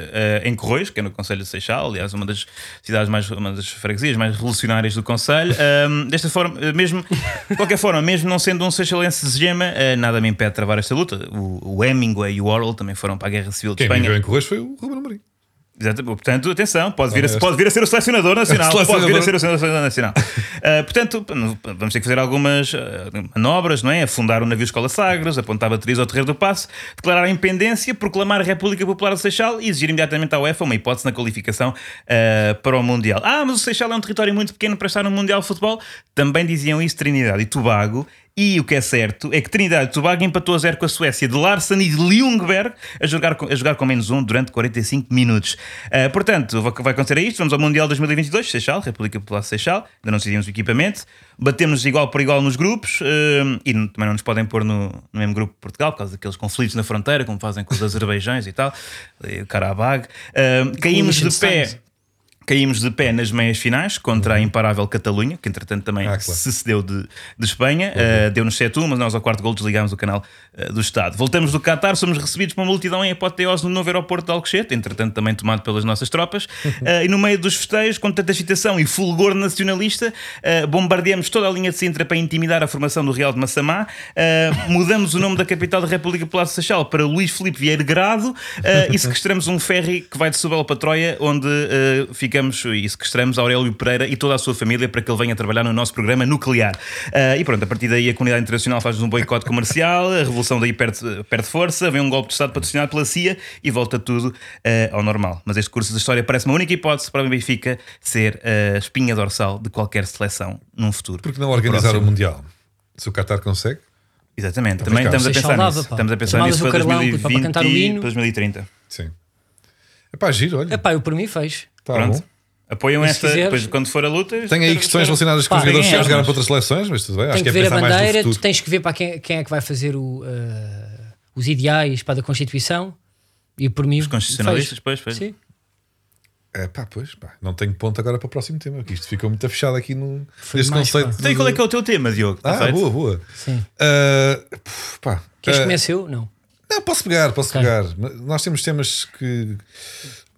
em Corroios, que é no Conselho de Seixal, aliás, uma das cidades mais, uma das freguesias mais revolucionárias do Conselho. Um, desta forma, mesmo, de qualquer forma, mesmo não sendo um seixalense de gema, uh, nada me impede de travar esta luta. O, o Hemingway e o Orwell também foram para a Guerra Civil de Quem Espanha. viveu em Correios foi o Ruben Amorim. Portanto, atenção, pode vir, a, pode vir a ser o selecionador nacional. Pode vir a ser o selecionador nacional. Uh, portanto, vamos ter que fazer algumas uh, manobras, não é? Afundar o navio Escola Sagres, apontar baterias ao Terreiro do Passo, declarar a independência, proclamar a República Popular do Seixal e exigir imediatamente à UEFA uma hipótese na qualificação uh, para o Mundial. Ah, mas o Seixal é um território muito pequeno para estar no Mundial de Futebol. Também diziam isso Trinidade e Tobago. E o que é certo é que Trinidade e Tobago empatou a zero com a Suécia de Larsen e de Ljungberg a jogar com, a jogar com menos um durante 45 minutos. Uh, portanto, vai vai acontecer isto. Vamos ao Mundial 2022, Seixal, República Popular de Seixal. Ainda não decidimos o equipamento. Batemos igual por igual nos grupos uh, e também não nos podem pôr no, no mesmo grupo que Portugal por causa daqueles conflitos na fronteira, como fazem com os Azerbaijões e tal, o Karabag. Uh, caímos de pé. Caímos de pé nas meias finais contra a imparável Catalunha, que entretanto também Ah, claro. se cedeu de, de Espanha. Uh, Deu-nos 7-1, mas nós ao quarto gol desligámos o canal uh, do Estado. Voltamos do Qatar, somos recebidos por uma multidão em apoteose no novo aeroporto de Alcochete, entretanto também tomado pelas nossas tropas. Uh, e no meio dos festejos, com tanta excitação e fulgor nacionalista, bombardeamos toda a linha de Sintra para intimidar a formação do Real de Massamá. Mudamos o nome da capital da República Popular de Seixal para Luís Filipe Vieira Grado e sequestramos um ferry que vai de Setúbal para Troia, onde uh, ficamos e sequestramos Aurélio Pereira e toda a sua família para que ele venha trabalhar no nosso programa nuclear. Uh, e pronto, a partir daí a comunidade internacional faz um boicote comercial, a revolução daí perde, perde força, vem um golpe de Estado patrocinado pela CIA e volta tudo uh, ao normal. Mas este curso da história parece uma única hipótese para o Benfica ser a espinha dorsal de qualquer seleção num futuro. Porque não organizar o Mundial? Se o Qatar consegue, Exatamente, também estamos a pensar dava, nisso. Estamos a pensar nisso o para Carlão, 2020 para cantar o hino. e 2030. sim. É pá, giro, olha. Epá, eu por mim fez. Tá Pronto. bom. Apoiam E esta, quiseres- depois quando for a luta. Tem aí questões relacionadas com os jogadores que já é? jogaram para outras seleções, mas tudo bem. Acho Tem que que é ver a bandeira, tu tens que ver para quem, quem é que vai fazer o, uh, os ideais para a da Constituição. E por mim. Os constitucionalistas, pois, pois. Sim. É pá, pois, pá, não tenho ponto agora para o próximo tema, porque isto ficou muito fechado aqui no, neste conceito. pá. Então, qual é que é o teu tema, Diogo? Está Ah, feito? boa, boa. Sim. Puf, pá, Queres que comece eu? Não. Não, posso pegar, posso Ok. pegar. Nós temos temas que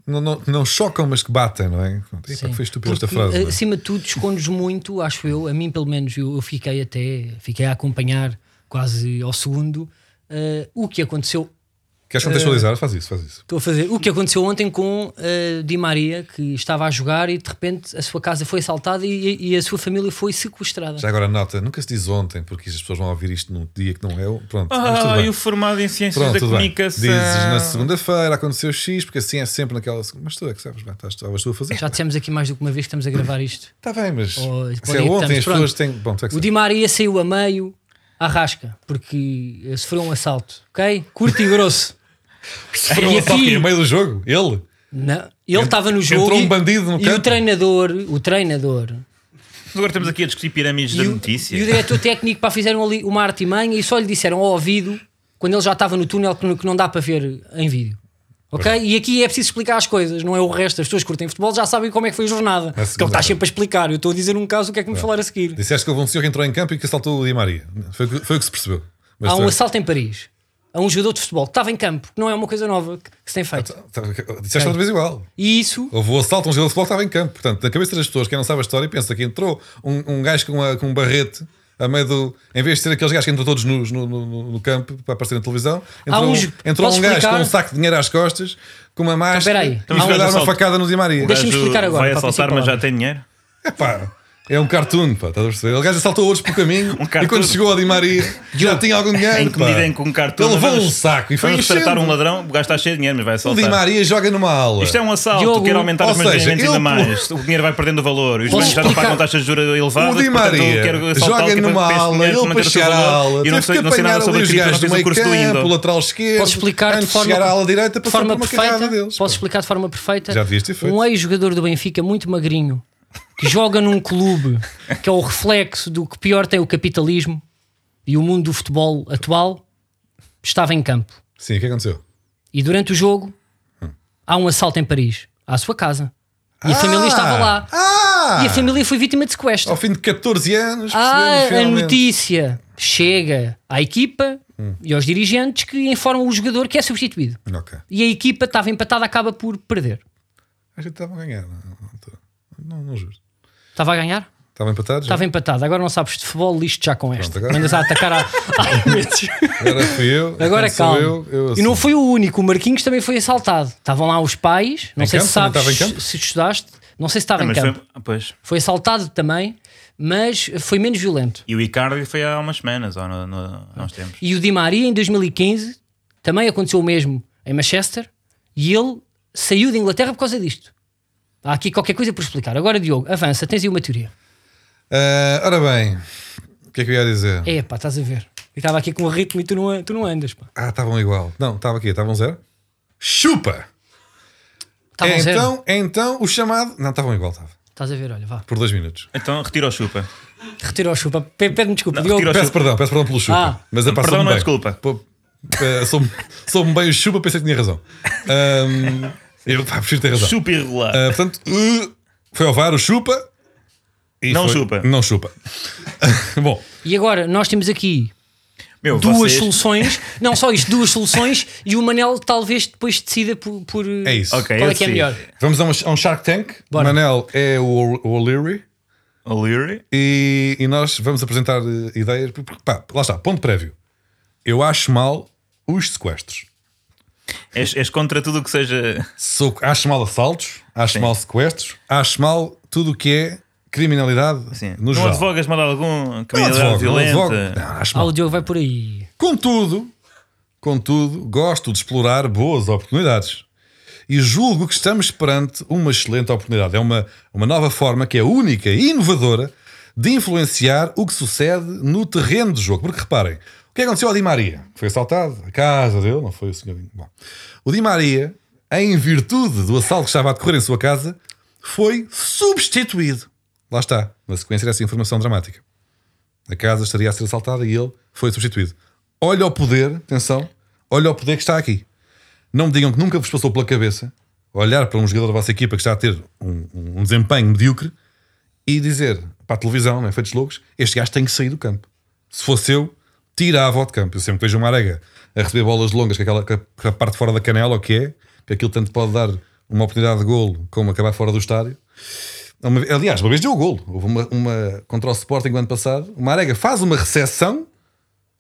não, não, não chocam, mas que batem, não é? Sim. foi estúpida esta frase. é? Acima de tudo, escondes muito, acho eu. A mim, pelo menos, eu, eu fiquei até. Fiquei a acompanhar quase ao segundo uh, o que aconteceu. Queres contextualizar? Faz isso, faz isso. Estou a fazer. O que aconteceu ontem com uh, Di Maria, que estava a jogar e de repente a sua casa foi assaltada e, e a sua família foi sequestrada. Já agora nota, nunca se diz ontem, porque as pessoas vão ouvir isto num dia que não é. Pronto, Ah, e o formado em Ciências Pronto, da bem. Comunicação. Dizes na segunda-feira aconteceu X, porque assim é sempre naquela. Mas tu é que sabes, bem, estás, estavas tu a fazer. Já dissemos aqui mais do que uma vez que estamos a gravar isto. Está bem, mas Oh, se é ontem, as pessoas têm. Bom, tu é que O. Di Maria saiu a meio à rasca, porque sofreu um assalto, ok? Curto e grosso. Foram E um aqui- no meio do jogo, ele. Não, ele estava no jogo. entrou um e- bandido no E campo. o treinador, o treinador Agora estamos aqui a discutir pirâmides e da o, notícia. e o diretor técnico para fizeram ali uma artimanha e só lhe disseram ao ouvido, quando ele já estava no túnel, que não, que não dá para ver em vídeo. Ok? E aqui é preciso explicar as coisas, não é o resto. As pessoas que curtem futebol já sabem como é que foi a jornada. Porque ele segunda está sempre a explicar. Eu estou a dizer um caso, o que é que me falar a seguir? Disseste que houve um senhor que entrou em campo e que assaltou o Di Maria. Foi, o que- foi o que se percebeu. Mas Há um é- assalto em Paris. A um jogador de futebol que estava em campo, que não é uma coisa nova que, que se tem feito. Tá, Disseste outra vez igual. E isso, Houve o assalto a um jogador de futebol que estava em campo. Portanto, na cabeça das pessoas, quem não sabe a história, pensa que entrou um, um gajo com, uma- com um barrete a meio do. Em vez de ser aqueles gajos que entram todos nus no, no, no- no campo para aparecer na televisão, entrou, uns- um, entrou um gajo explicar? com um saco de dinheiro às costas, com uma máscara, espera aí. e Então, foi dar uma facada no Di Maria. Deixa-me explicar agora, Vai assaltar, mas já tem dinheiro. Epá, é um cartoon, pá, estás a perceber? O gajo assaltou outros pelo caminho Um e cartoon. quando chegou ao Di Maria já tinha algum dinheiro. Em que medida em que um cartão. Ele levou vamos- um saco e foi tratar um ladrão, o gajo está cheio de dinheiro, mas vai O Di assaltar. Maria joga numa aula. Isto é um assalto, Diogo, quer aumentar os meus rendimentos ainda mais. O dinheiro vai perdendo valor. Os bancos já não pagam taxas de juros elevadas. O Di Maria quero joga é para- numa para aula, ele para o chegar à aula E não sei, que não sei nada sobre os gajos do o meio curso do campo, lateral esquerdo. Posso explicar de forma- chegar à ala direita, forma carrada perfeita, deles. posso explicar de forma perfeita. Já devias ter feito. Um ex-jogador do Benfica muito magrinho que joga num clube que é o reflexo do que pior tem o capitalismo e o mundo do futebol atual estava em campo. Sim, o que aconteceu? E durante o jogo há um assalto em Paris, à sua casa. E a família estava lá. Ah! E a família foi vítima de sequestro. Ao fim de 14 anos, Ah, a notícia chega à equipa Hum. e aos dirigentes que informam o jogador que é substituído. Ok. E a equipa estava empatada, acaba por perder. A gente estava a ganhar. Não, não, não, não juro. Estava a ganhar? Estava empatado? Estava empatado. Agora não sabes de futebol, lixo já com esta. agora- Andas a atacar há, há meses. Agora fui eu. Agora calma. Eu, eu e não assumo. foi o único. O Marquinhos também foi assaltado. Estavam lá os pais. Não Em sei campo? se sabes estava em campo? se estudaste. Não sei se estava Ah, em campo. foi- Pois. Foi assaltado também, mas foi menos violento. E o Icardi foi há umas semanas, ou no, no, há uns tempos. E o Di Maria, em 2015, também aconteceu o mesmo em Manchester e ele saiu de Inglaterra por causa disto. Há aqui qualquer coisa por explicar. Agora, Diogo, avança, tens aí uma teoria. Ah, ora bem, o que é que eu ia dizer? É pá, estás a ver. Eu estava aqui com um ritmo e tu não, tu não andas. Pá. Ah, estavam igual. Não, estava aqui, estavam zero. Chupa! Estavam zero. então, então, o chamado. Não, estavam igual, estava. Estás a ver, olha, vá. Por dois minutos. Então retira o chupa. Retira o chupa. Pe- Pede-me desculpa, Não, Diogo. retira o Peço chupa. perdão, peço perdão pelo chupa. Ah. mas é pá, Perdão não é bem. desculpa. Pô, eh, soube bem o chupa, pensei que tinha razão. Ahm, eu pá, ter razão. Chupa irregular. Ah, portanto, uh, foi ao VAR o chupa. e Não foi- chupa. Não chupa. Bom, E agora, nós temos aqui Meu, duas vocês- soluções. Não só isto, duas soluções. E o Manel talvez depois decida por. por é isso. Ok, Qual eu é que é decido. melhor? Vamos a um, a um Shark Tank. Bora. Manel é o, o O'Leary. O'Leary. E, e nós vamos apresentar eh, ideias. porque, Pá, lá está, ponto prévio. Eu acho mal os sequestros. És, és contra tudo o que seja. Sou, acho mal assaltos, acho Sim. mal sequestros, acho mal tudo o que é criminalidade Assim, no não geral. advogas mal algum Não criminalidade advogo, não violenta. advogo. Não, acho Ah, mal. o Diogo vai por aí. Contudo, contudo, gosto de explorar boas oportunidades. E julgo que estamos perante uma excelente oportunidade. É uma, uma nova forma que é única e inovadora de influenciar o que sucede no terreno do jogo. Porque reparem, que aconteceu ao Di Maria? Foi assaltado, a casa dele, não foi o senhor. Bom, o Di Maria, em virtude do assalto que estava a decorrer em sua casa, foi substituído. Lá está, na sequência dessa informação dramática. A casa estaria a ser assaltada e ele foi substituído. Olha o poder, atenção, olha o poder que está aqui. Não me digam que nunca vos passou pela cabeça olhar para um jogador da vossa equipa que está a ter um, um- desempenho medíocre e dizer para a televisão, não é? feitos loucos, este gajo tem que sair do campo. Se fosse eu, tirava-o de campo. Eu sempre que vejo uma arega a receber bolas longas com, aquela, com a- com a parte fora da canela, o que é, que aquilo tanto pode dar uma oportunidade de golo como acabar fora do estádio. Uma- aliás, uma vez deu o golo. Houve uma, uma contra o Sporting o ano passado. Uma arega faz uma recepção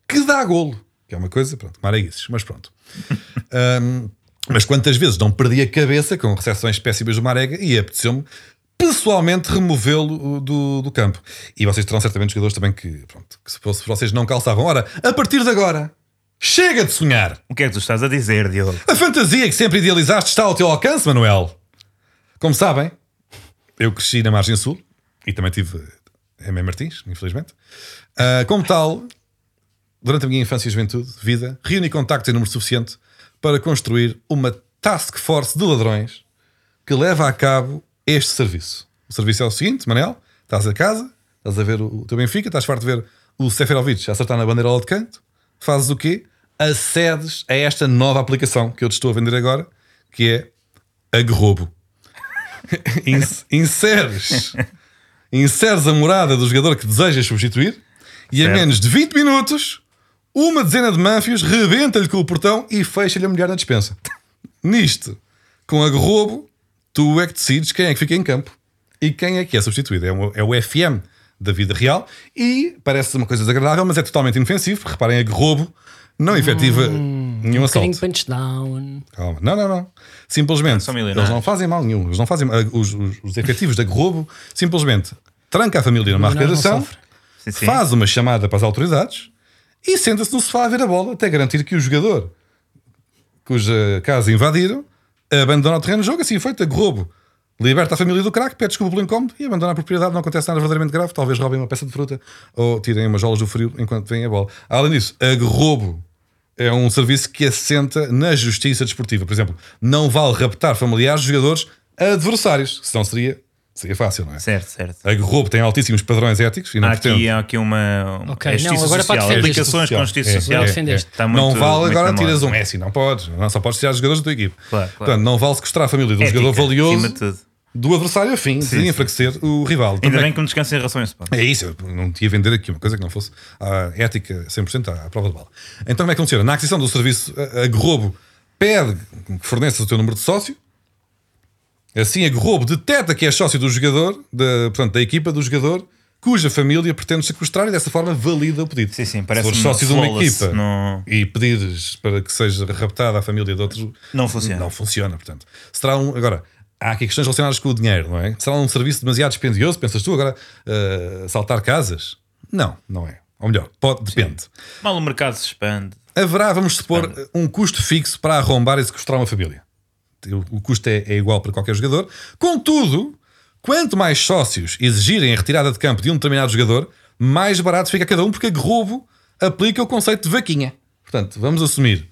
que dá golo. Que é uma coisa, pronto, mareguices, mas pronto. Ahm, mas quantas vezes não perdi a cabeça com recepções péssimas do Marega e apeteceu-me pessoalmente removê-lo uh, do, do campo. E vocês terão certamente jogadores também que, pronto, que se fosse vocês não calçavam. Ora, a partir de agora, chega de sonhar. O que é que tu estás a dizer, Diogo? A fantasia que sempre idealizaste está ao teu alcance, Manuel. Como sabem, eu cresci na margem sul e também tive M. Martins, infelizmente. Ah, como tal, durante a minha infância e juventude, vida, reuni contactos em número suficiente para construir uma task force de ladrões que leva a cabo este serviço. O serviço é o seguinte, Manel: estás a casa, estás a ver o teu Benfica, estás farto de ver o Seferovic a acertar na bandeirola de canto, fazes o quê? Acedes a esta nova aplicação que eu te estou a vender agora, que é a Grobo. Ins- inseres, inseres a morada do jogador que desejas substituir e Certo. menos de 20 minutos Uma dezena de manfios rebenta-lhe com o portão e fecha-lhe a mulher na dispensa. Nisto, com a roubo, tu é que decides quem é que fica em campo e quem é que é substituído. É o, é o FM da vida real e parece uma coisa desagradável, mas é totalmente inofensivo. Reparem, a roubo não efetiva nenhum Um assalto. punch down. Calma. Não, não, não. Simplesmente, São eles não fazem mal nenhum. Eles não fazem ah, os, os, os efetivos da Globo simplesmente tranca a família numa não arrecadação, faz uma chamada para as autoridades e senta-se no sofá a ver a bola até garantir que o jogador cuja casa invadiram abandona o terreno de jogo. Assim feito, a Globo liberta a família do crack, pede desculpa pelo incómodo e abandona a propriedade. Não acontece nada verdadeiramente grave. Talvez roubem uma peça de fruta ou tirem umas jolas do frio enquanto vem a bola. Além disso, a Globo é um serviço que assenta na justiça desportiva. Por exemplo, não vale raptar familiares de jogadores adversários, senão seria, seria fácil, não é? Certo, certo. A Globo tem altíssimos padrões éticos e não Há pretende. aqui, há aqui uma. Ok, é justiça não, agora para social, defender aplicações Justiça com social. justiça É, social. agora defendeste. Está não muito- vale muito agora tiras um Messi, não podes, não só podes tirar os jogadores da tua equipe. Claro, claro. Portanto, não vale sequestrar a família de um Ética, jogador valioso do adversário a fim de sim. enfraquecer o rival. Ainda Também- bem que me descansa em relação a isso. pá. É isso, eu não tinha a vender aqui uma coisa que não fosse a ética 100% à, à prova de bala. Então, como é que funciona? Na aquisição do serviço, a, a Globo pede que forneças o teu número de sócio. Assim, a Globo detecta que é sócio do jogador, da, portanto, da equipa do jogador, cuja família pretende sequestrar e dessa forma valida o pedido. Sim, sim, Se parece for sócio de uma equipa e pedires para que seja raptada a família de outro, Não funciona. Não funciona, portanto. Será um. Agora, há aqui questões relacionadas com o dinheiro, não é? Será um serviço demasiado dispendioso? Pensas tu agora uh, saltar casas? Não, não é. Ou melhor, pode, depende. Mal o mercado se expande. Haverá, vamos supor, um custo fixo para arrombar e sequestrar uma família. O, custo é, é igual para qualquer jogador. Contudo, quanto mais sócios exigirem a retirada de campo de um determinado jogador, mais barato fica cada um, porque a Globo aplica o conceito de vaquinha. Portanto, vamos assumir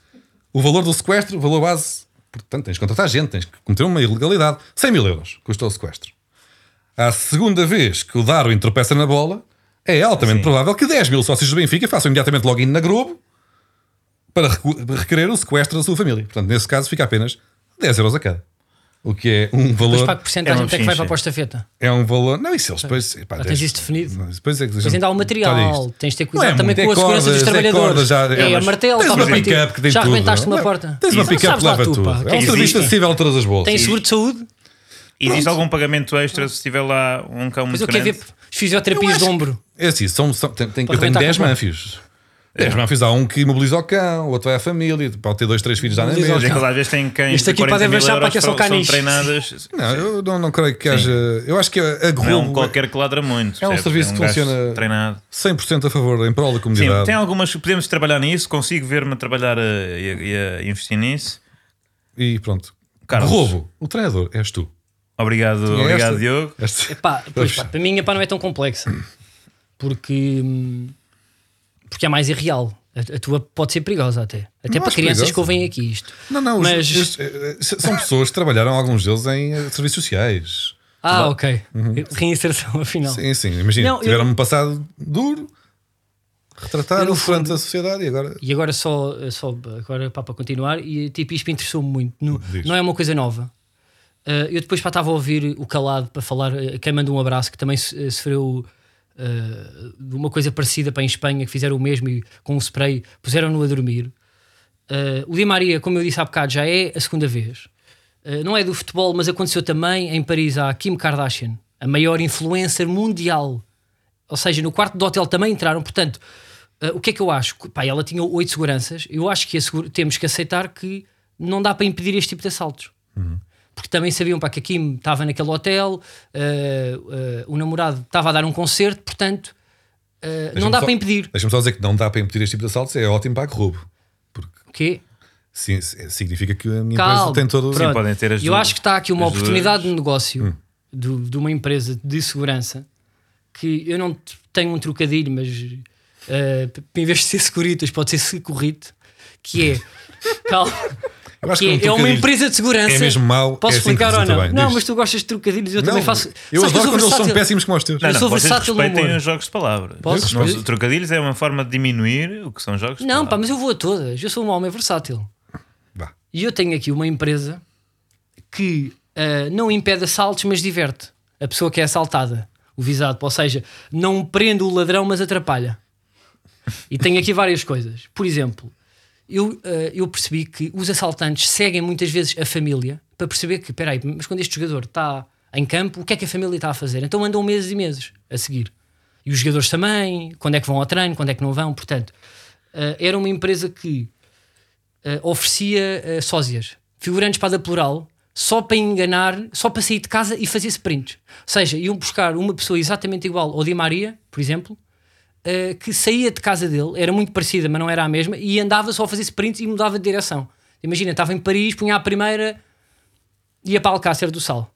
o valor do sequestro, o valor base. Portanto, tens que contratar gente, tens que cometer uma ilegalidade. 100 mil euros custou o sequestro. À segunda vez que o Darwin tropeça na bola, é altamente provável que 10 mil sócios do Benfica façam imediatamente login na Globo para requerer o sequestro da sua família. Portanto, nesse caso, fica apenas 10 euros a cada. O que é um Depois valor. para que porcentagem É um é que vai para a chincha. posta-feta? É um valor. Não, isso eles depois. Pá, Já 10 tens isso definido? Depois, é que, Depois ainda há o material, tens de ter cuidado é também muito, com a é segurança dos cordas, é trabalhadores. cordas, já- é, é, a mas martelo, tens está uma pick-up que tem Já tudo, arrebentaste é? uma porta. Tens uma pick-up que leva tu, tudo. É um serviço Existe. acessível a todas as bolsas. Tem seguro de saúde? Existe algum pagamento extra se tiver lá um cão Mas muito eu quero ver fisioterapias de ombro. É assim, são, são- tem- tem- eu tenho arrebentar 10 com a- manfios. 10 manfios. Há um que imobiliza o cão, o outro vai à família, pode ter dois, três filhos já na mesma. Mas às vezes têm cães de aqui 40 podem achar para que é são- treinadas. Não, eu não, não creio que haja. Eu acho que a, a Não é um Globo qualquer que ladra muito. É um serviço que gajo funciona- Treinado. 100% a favor, em prol da Sim, comunidade. tem algumas. Podemos trabalhar nisso. Consigo ver-me a trabalhar eh, e a, a investir nisso. E pronto. Carlos. Roubo, o treinador és tu. Obrigado, Tinha obrigado esta. Diogo. Epá, pois, pá, para mim epá, não é tão complexa. Porque, hum, porque é mais irreal. A, a tua pode ser perigosa até. Até Não para crianças perigosa. que ouvem aqui isto. Não, não, os- Mas- estes, eh, são pessoas que trabalharam, alguns deles, em eh, serviços sociais. Ah, ok. Reinserção, afinal. Sim, sim. Imagina, Não, eu- tiveram um passado duro, retrataram perante fundo- a sociedade e agora. E agora só, só agora, pá, para continuar, e tipo, isto me interessou muito. No- não é uma coisa nova. Uh, eu depois pá, estava a ouvir o Calado para falar, uh, quem manda um abraço, que também so- sofreu de uma coisa parecida para em Espanha, que fizeram o mesmo e com um spray puseram-no a dormir. Uh, o Di Maria, como eu disse há bocado, já é a segunda vez. Uh, não é do futebol, mas aconteceu também em Paris à Kim Kardashian, a maior influencer mundial. Ou seja, no quarto do hotel também entraram. Portanto, Uh, o que é que eu acho? Pá, ela tinha oito seguranças. Eu acho que temos que aceitar que não dá para impedir este tipo de assaltos. Porque também sabiam para que a Kim estava naquele hotel, uh, uh, o namorado estava a dar um concerto, portanto, uh, não dá só- para impedir. Deixa-me só dizer que não dá para impedir este tipo de assaltos, é ótimo para a roubo. Porque O quê? sim, significa que a minha Calma. empresa tem todo. Pronto. podem ter as Eu duas- acho que está aqui uma oportunidade duas. de negócio Hum. do- de uma empresa de segurança que eu não tenho um trocadilho, mas uh, em vez de ser Securitas, pode ser Securite, que é. Calma. Eu acho que que um é, é uma empresa de segurança. é mesmo mau, Posso é assim explicar ou não? bem. Não, Diz. mas tu gostas de trocadilhos, eu Não, também faço. eu Sabes adoro quando eles são péssimos como os teus. Não, Eu não, sou vocês versátil no respeitem humor. os jogos de palavras. Posso? Eu- trocadilhos é uma forma de diminuir o que são jogos de Não, pá, palavras. mas eu vou a todas. Eu sou um homem versátil. Vá. E eu tenho aqui uma empresa que ah, não impede assaltos, mas diverte a pessoa que é assaltada, o visado. Ou seja, não prende o ladrão, mas atrapalha. E tenho aqui várias coisas. Por exemplo, eu, eh, eu percebi que os assaltantes seguem muitas vezes a família para perceber que, espera aí, mas quando este jogador está em campo, o que é que a família está a fazer? Então andam meses e meses a seguir. E os jogadores também, quando é que vão ao treino, quando é que não vão. Portanto, eh, era uma empresa que eh, oferecia uh, sósias, figurantes para a plural, só para enganar, só para sair de casa e fazer sprints. Ou seja, iam buscar uma pessoa exatamente igual ao Di Maria, por exemplo, uh, que saía de casa dele, era muito parecida, mas não era a mesma, e andava só a fazer sprints e mudava de direção. Imagina, estava em Paris, punha a primeira, ia para Alcácer do Sal.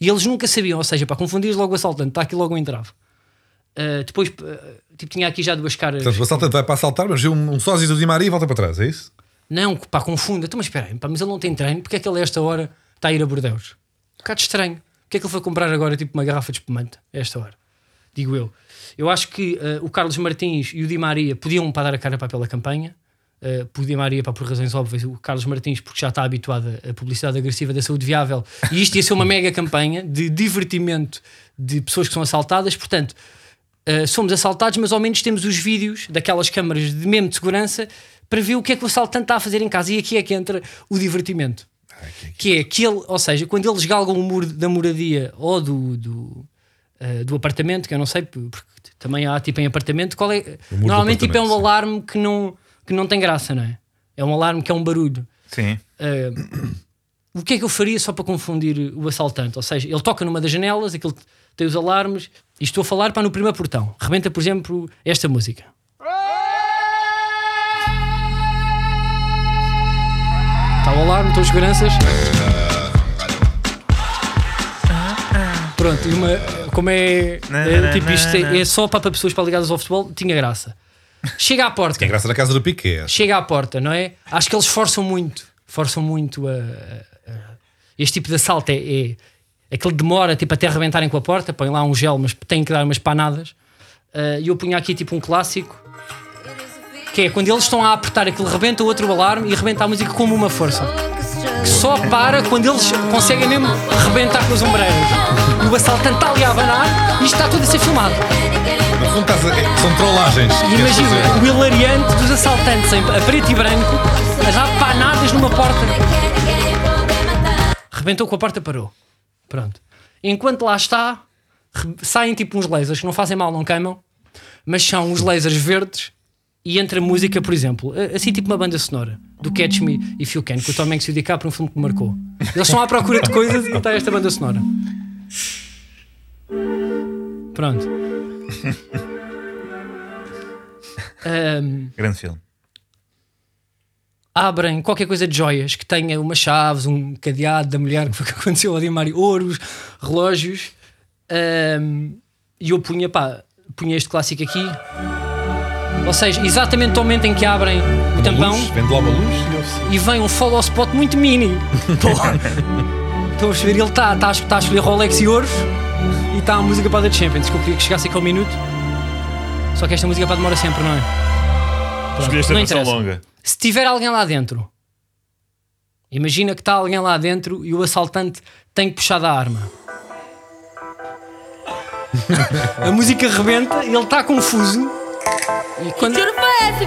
E eles nunca sabiam, ou seja, para confundir logo o assaltante, está aqui logo um entrave. Uh, depois, uh, tipo, tinha aqui já duas caras. Portanto, o assaltante vai para assaltar, mas vê um, um sósia do Di Maria e volta para trás, é isso? Não, pá, confunda. Então, mas espera aí, pá, mas ele não tem treino, porque é que ele a esta hora está a ir a Bordeus? Um bocado estranho. Porque é que ele foi comprar agora tipo uma garrafa de espumante a esta hora? Digo eu. Eu acho que uh, o Carlos Martins e o Di Maria podiam para dar a cara para pela campanha. Uh, por Di Maria, pá, por razões óbvias, o Carlos Martins, porque já está habituado à publicidade agressiva da saúde viável, e isto ia ser uma mega campanha de divertimento de pessoas que são assaltadas. Portanto, uh, somos assaltados, mas ao menos temos os vídeos daquelas câmaras de mesmo de segurança para ver o que é que o assaltante está a fazer em casa. E aqui é que entra o divertimento. Que é que ele, ou seja, quando eles galgam o muro da moradia ou do, do, uh, do apartamento, que eu não sei, porque também há tipo em apartamento, qual é? Normalmente tipo, é um alarme que não, que não tem graça, não é? É um alarme que é um barulho. Sim. Uh, o que é que eu faria só para confundir o assaltante? Ou seja, ele toca numa das janelas, aquilo tem os alarmes, e estou a falar para no primeiro portão. Rebenta, por exemplo, esta música. Está o alarme, estão as seguranças. Pronto, e uma, como é, é tipo isto é, é, só para pessoas para ligadas ao futebol, tinha graça. Chega à porta. Tem graça na casa do Piquet. Chega à porta, não é? Acho que eles forçam muito, forçam muito a, a, a este tipo de assalto é, é aquele demora tipo até arrebentarem com a porta, põem lá um gel, mas têm que dar umas panadas. Uh, e eu punha aqui tipo um clássico que é quando eles estão a apertar aquilo, rebenta o outro alarme e rebenta a música como uma força. Que só para quando eles conseguem mesmo rebentar com as ombreiras. O assaltante está ali a abanar e isto está tudo a ser filmado. No fundo, a, são trollagens. Imagina o hilariante dos assaltantes a preto e branco a dar panadas numa porta. Rebentou com a porta, parou. Pronto. Enquanto lá está, saem tipo uns lasers que não fazem mal, não queimam, mas são uns lasers verdes e entra música, por exemplo, assim tipo uma banda sonora do Catch Me If You Can, com o Tom Hanks e o DiCaprio, um filme que me marcou. Eles estão à procura de coisas e está esta banda sonora. Pronto. Um, Grande filme. Abrem qualquer coisa de joias que tenha umas chaves, um cadeado da mulher, que foi o que aconteceu ao Di ouros, relógios. Um, e eu punha, pá, punha este clássico aqui. Ou seja, exatamente no momento em que abrem o tampão luz, vende logo a luz e vem um follow spot muito mini. Estão a perceber? Ele está tá, tá a escolher Rolex e ouros e está a música para a Champions. Que eu queria que chegasse aquele minuto. Só que esta música para demora sempre, não é? Escolheste a versão longa. Se tiver alguém lá dentro, imagina que está alguém lá dentro e o assaltante tem que puxar da arma. a música rebenta, ele está confuso e quando... Que tiro foi esse?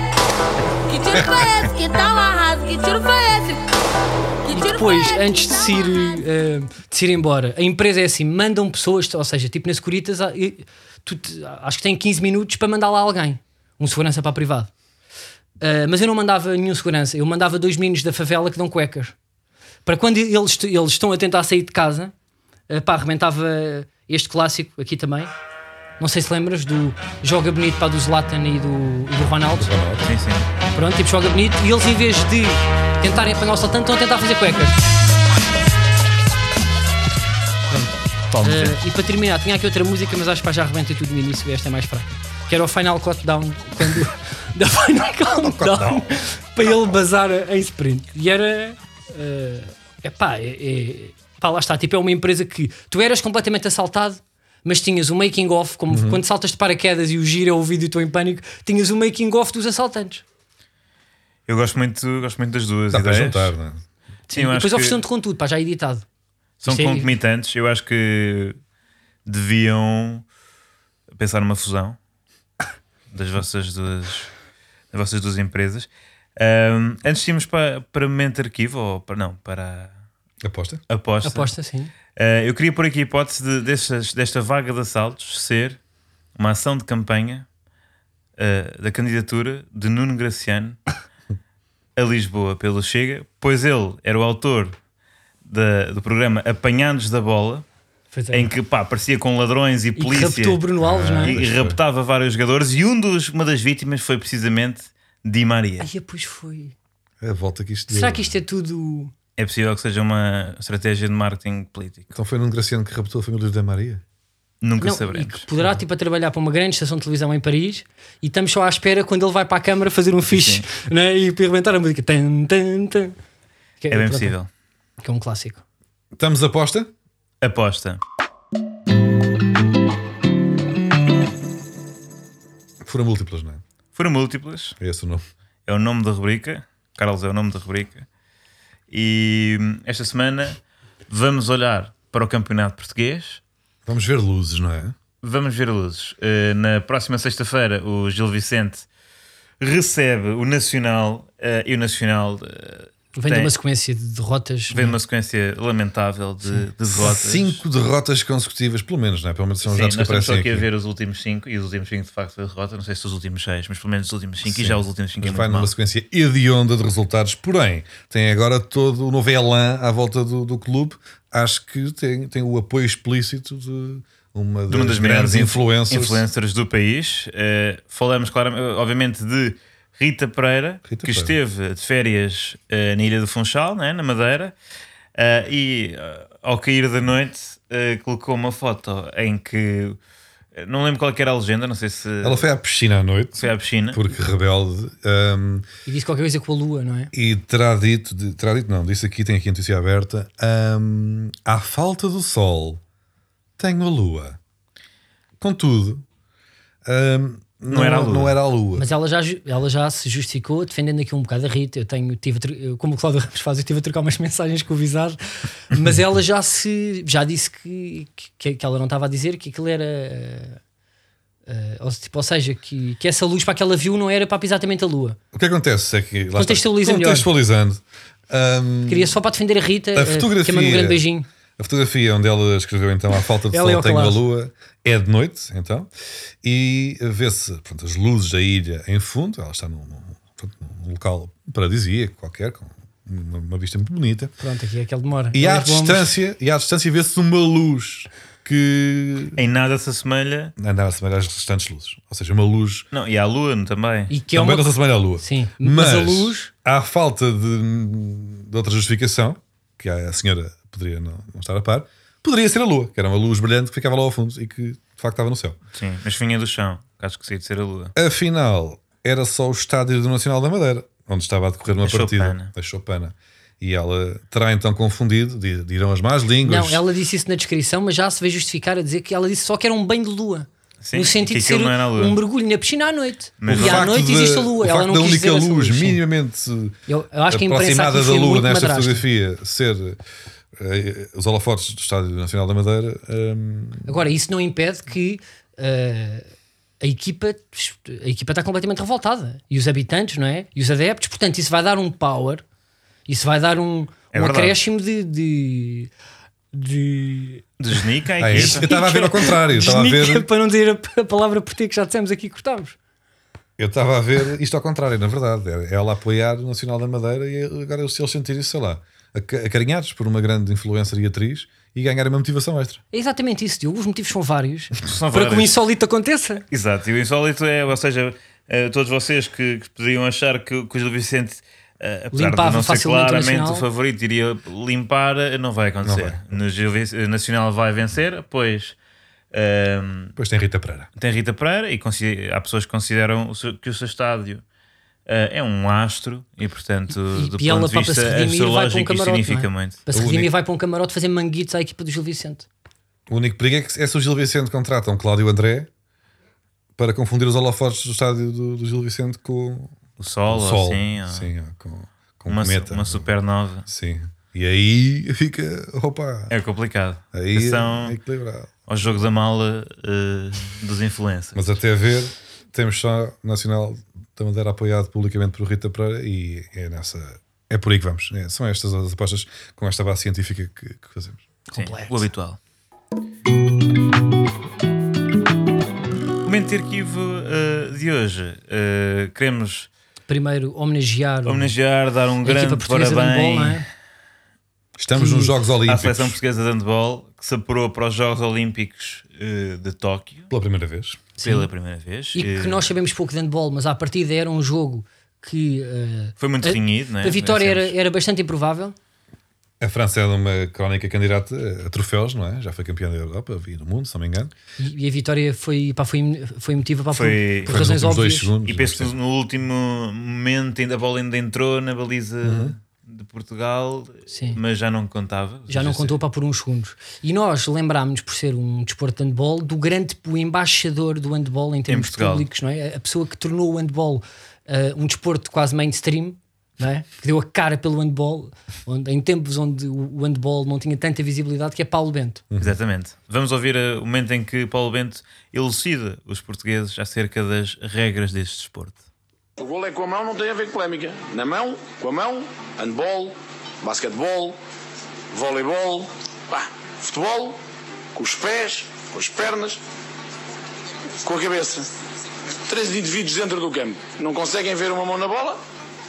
Que tiro foi esse? Que tal arraso? Que tiro foi esse? E depois, antes de se, ir, uh, de se ir embora, a empresa é assim: mandam pessoas, ou seja, tipo na Securitas, tu, acho que tem 15 minutos para mandar lá alguém, um segurança para a privado. Uh, mas eu não mandava nenhum segurança, eu mandava dois meninos da favela que dão cuecas. Para quando eles, eles estão a tentar sair de casa, uh, pá, arrebentava este clássico aqui também. Não sei se lembras do Joga Bonito para do Zlatan e do, e do Ronaldo. Sim, sim. Pronto, tipo Joga Bonito. E eles, em vez de tentarem apanhar o saltante, estão a tentar fazer cuecas. Uh, e para terminar, tinha aqui outra música, mas acho que já arrebentei tudo no início e esta é mais fraca. Que era o Final Countdown, quando, da Final Countdown, para ele bazar em sprint. E era. Uh, epá, é, é, pá, lá está. Tipo, é uma empresa que tu eras completamente assaltado mas tinhas o making off, como uhum. quando saltas de paraquedas e o giro é o vídeo e estou em pânico, tinhas o making off dos assaltantes. Eu gosto muito, gosto muito das duas Dá ideias. Para juntar, não é? Sim, e depois ofereceram-te com tudo, pá, já editado. São Isto é concomitantes, é... eu acho que deviam pensar numa fusão das vossas duas as vossas duas empresas. Ahm, antes tínhamos para, para momento de arquivo, ou para, não, para Aposta? aposta. Aposta, sim. Ah, eu queria pôr aqui a hipótese de, destas, desta vaga de assaltos ser uma ação de campanha ah, da candidatura de Nuno Graciano a Lisboa pelo Chega, pois ele era o autor da- do programa Apanhados da Bola, é. em que pá, aparecia com ladrões e E polícia raptou o Bruno Alves, não é? e, e foi. raptava vários jogadores, e um dos, uma das vítimas foi precisamente Di Maria. Ai, pois foi. É a volta que isto Será deu. que isto é tudo. É possível que seja uma estratégia de marketing político. Então foi num Graciano que raptou a família da Maria? Nunca Não, e saberemos. que poderá tipo, a trabalhar para uma grande estação de televisão em Paris e estamos só à espera quando ele vai para a câmara fazer um fixe né? e para arrebentar a música. Tan, tan, tan. Que É bem pronto, possível. Que é um clássico. Estamos aposta? Aposta. Foram múltiplas, não é? Foram múltiplas. É esse o nome. É o nome da rubrica. Carlos é o nome da rubrica. E hum, esta semana vamos olhar para o campeonato português. Vamos ver luzes, não é? Vamos ver luzes. Uh, na próxima sexta-feira, o Gil Vicente recebe o Nacional uh, e o Nacional uh, Vem de tem- uma sequência de derrotas. vem de uma sequência lamentável de, de derrotas. Cinco derrotas consecutivas, pelo menos, não é? Pelo menos são os Sim, dados nós que aparecem aqui aqui. a ver os últimos cinco e os últimos cinco de facto foi derrota. Não sei se os últimos seis, mas pelo menos os últimos cinco e Sim. já os últimos cinco é Mas vai muito numa mal. sequência hedionda de resultados, porém, tem agora todo o novo elan à volta do, do clube. Acho que tem, tem o apoio explícito de uma das, de uma das grandes influências. influencers do país. Eh, falamos, claramente, obviamente, de Rita Pereira, Rita que Pereira. esteve de férias eh, na Ilha do Funchal, né, na Madeira, eh, e ao cair da noite colocou uma foto em que não lembro qual é que era a legenda, não sei se Ela foi à piscina à noite, foi à piscina. porque rebelde, um, E disse qualquer coisa com a lua, não é? e terá dito, terá dito, não, disse aqui, tem aqui a notícia aberta: um, à falta do sol, tenho a lua. Contudo, um, não, era a lua. não era a lua. Mas ela já, ela já se justificou defendendo aqui um bocado a Rita. Eu tenho, tive, eu, como o Cláudio Ramos faz, eu estive a trocar umas mensagens com o Visado, mas ela já se já disse que, que, que ela não estava a dizer que aquilo era. eh, ou, tipo, ou seja, que, que essa luz para que ela viu não era para exatamente a lua. O que acontece é que. Contextualiza melhor. Contextualizando. um, Queria só para defender a Rita, A eh, fotografia- que manda um grande beijinho. A fotografia onde ela escreveu então a falta de Ela sol tenho a lua é de noite então e vê-se as luzes da ilha em fundo ela está num, num- pronto, num local paradisíaco qualquer com uma, uma vista muito bonita Pronto, aqui é que ele demora. e à Mas vamos- distância e à distância vê-se uma luz que Em nada se assemelha. andava a assemelhar às restantes luzes ou seja uma luz Não, e à Lua também. E que é também uma, não se assemelha à lua Sim, mas a luz- há falta de, de outra justificação que a senhora poderia não, não estar a par poderia ser a lua que era uma luz brilhante que ficava lá ao fundo e que de facto estava no céu Sim, mas vinha do chão. Acho que de ser a Lua. Afinal, era só o estádio do Nacional da Madeira, onde estava a decorrer uma Da partida Chopana. da Chopana. E ela terá então confundido, di- dirão as más línguas. Não, ela disse isso na descrição, mas já se veio justificar a dizer que ela disse só que era um banho de lua. Sim, no sentido que de ser aquilo não era a lua. um mergulho na piscina à noite. Mas e o à facto noite de- existe a lua. O ela facto não da única luz luz, minimamente Eu, eu acho que a aproximada da lua nesta madrasta. fotografia ser os holofotes do Estádio Nacional da Madeira. hum, Agora, isso não impede que eh, a equipa a equipa está completamente revoltada. E os habitantes, não é? E os adeptos. Portanto, isso vai dar um power. Isso vai dar um, É um acréscimo de... de de De genica à ah, é isso. eu estava a ver ao contrário. Eu estava a Desnica, ver, para não dizer a, palavra por ti que já dissemos aqui cortámos. eu estava a ver isto ao contrário, na verdade. É ela apoiar o Nacional da Madeira e agora se eles sentirem, sei lá, acarinhados por uma grande influencer e atriz e ganharem uma motivação extra. É exatamente isso, Diogo. Os motivos são vários São para que o vários. insólito aconteça. Exato, e o insólito é, ou seja, eh, todos vocês que, que poderiam achar que, que o Gil Vicente, eh, apesar Limpava de não ser facilmente o claramente o favorito, iria limpar, eh, não vai acontecer. Não vai. No Gil Vic- eh, Nacional vai vencer, pois ehm, Depois tem Rita Pereira. tem Rita Pereira e há pessoas que consideram o seu- que o seu estádio eh, é um astro e, portanto, E- do e ela, ponto de pá, para se vista redimir, vai para um astrológico, isto camarote, significa não é? muito. Para se redimir, único- vai para um camarote fazer manguitos à equipa do Gil Vicente. O único perigo é, que, é se o Gil Vicente contrata um Cláudio André para confundir os holofotes do estádio do, do Gil Vicente com O Sol, o Sol. assim, ou Sim, ou com, com uma, cometa. uma supernova. Sim. E aí fica. Opa! É complicado. aí Atenção é equilibrado. ao jogo da mala eh, dos influencers. Mas até ver, temos só Nacional da Madeira apoiado publicamente por Rita Pereira e é nessa. É por aí que vamos. É, são estas as apostas com esta base científica que, que fazemos. Sim, Complexo. o habitual. Momento de arquivo uh, de hoje. Uh, queremos Primeiro, homenagear, homenagear, dar um a grande parabéns handball, não é? Estamos Que- nos Jogos à Olímpicos seleção portuguesa de handball que se apurou para os Jogos Olímpicos uh, de Tóquio pela primeira vez. Pela primeira vez. E que Uh, nós sabemos pouco de handball, mas à partida era um jogo que eh, Foi muito a- renhido, não é? a vitória era, era bastante improvável. A França é uma crónica candidata a troféus, não é? Já foi campeã da Europa e do mundo, se não me engano. E, e a vitória foi, pá, foi, foi emotiva pá, por- Foi- por, Foi nos razões óbvias. segundos. E penso que no último momento ainda a bola ainda entrou na baliza de Portugal, Sim. mas já não contava. Já não contou para por uns segundos. E nós lembrámos, por ser um desporto de handball, do grande o embaixador do handball em termos Portugal. públicos, não é? A pessoa que tornou o handball eh, um desporto quase mainstream, não é? Que deu a cara pelo handball, onde, em tempos onde o handball não tinha tanta visibilidade, que é Paulo Bento. Exatamente. Vamos ouvir uh, o momento em que Paulo Bento elucida os portugueses acerca das regras deste desporto. O gol é com a mão, não tem a ver com polémica. Na mão, com a mão, handball, basquetebol, voleibol, pá, futebol, com os pés, com as pernas, com a cabeça. Três indivíduos dentro do campo. Não conseguem ver uma mão na bola?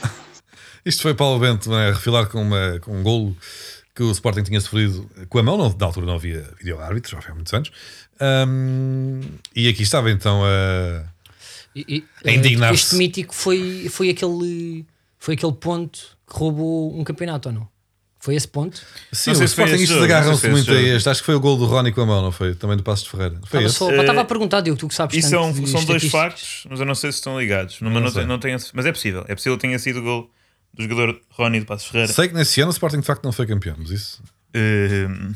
Isto foi Paulo Bento é, a refilar com, uma, com um golo que o Sporting tinha sofrido com a mão, não, na altura não havia vídeo-árbitro, já foi há muitos anos. Ahm, e aqui estava então a. E, e, eh, indignar-se. Este mítico foi, foi, aquele, foi aquele ponto que roubou um campeonato ou não? Foi esse ponto? Sim, Não sei os Sportingistas agarram-se muito a este. Acho que foi o gol do Rony com a mão, não foi? Também do Passo de Ferreira. Foi Estava, esse? só, pá, estava a perguntar, Diogo, tu que sabes Isso tanto são, de são dois factos, mas eu não sei se estão ligados. Não, Não não, tenho- não tenho, mas é possível. É possível que tenha sido o gol do jogador Rony de Passos Ferreira. Sei que nesse ano o Sporting de facto não foi campeão, mas isso Uh,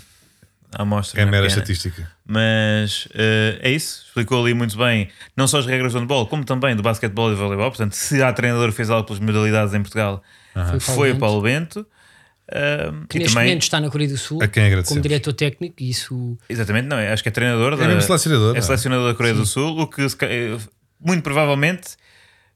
a amostra é mera pequena. estatística. Mas uh, é isso, explicou ali muito bem, não só as regras do handball, como também do basquetebol e do voleibol. Portanto, se há treinador que fez algo pelas modalidades em Portugal, Foi o Paulo foi o Bento. Paulo Bento. Uh, Que neste também, momento está na Coreia do Sul como diretor técnico e isso exatamente, não, acho que é treinador da, mesmo selecionador, é é? selecionador da Coreia do Sul, o que eh, muito provavelmente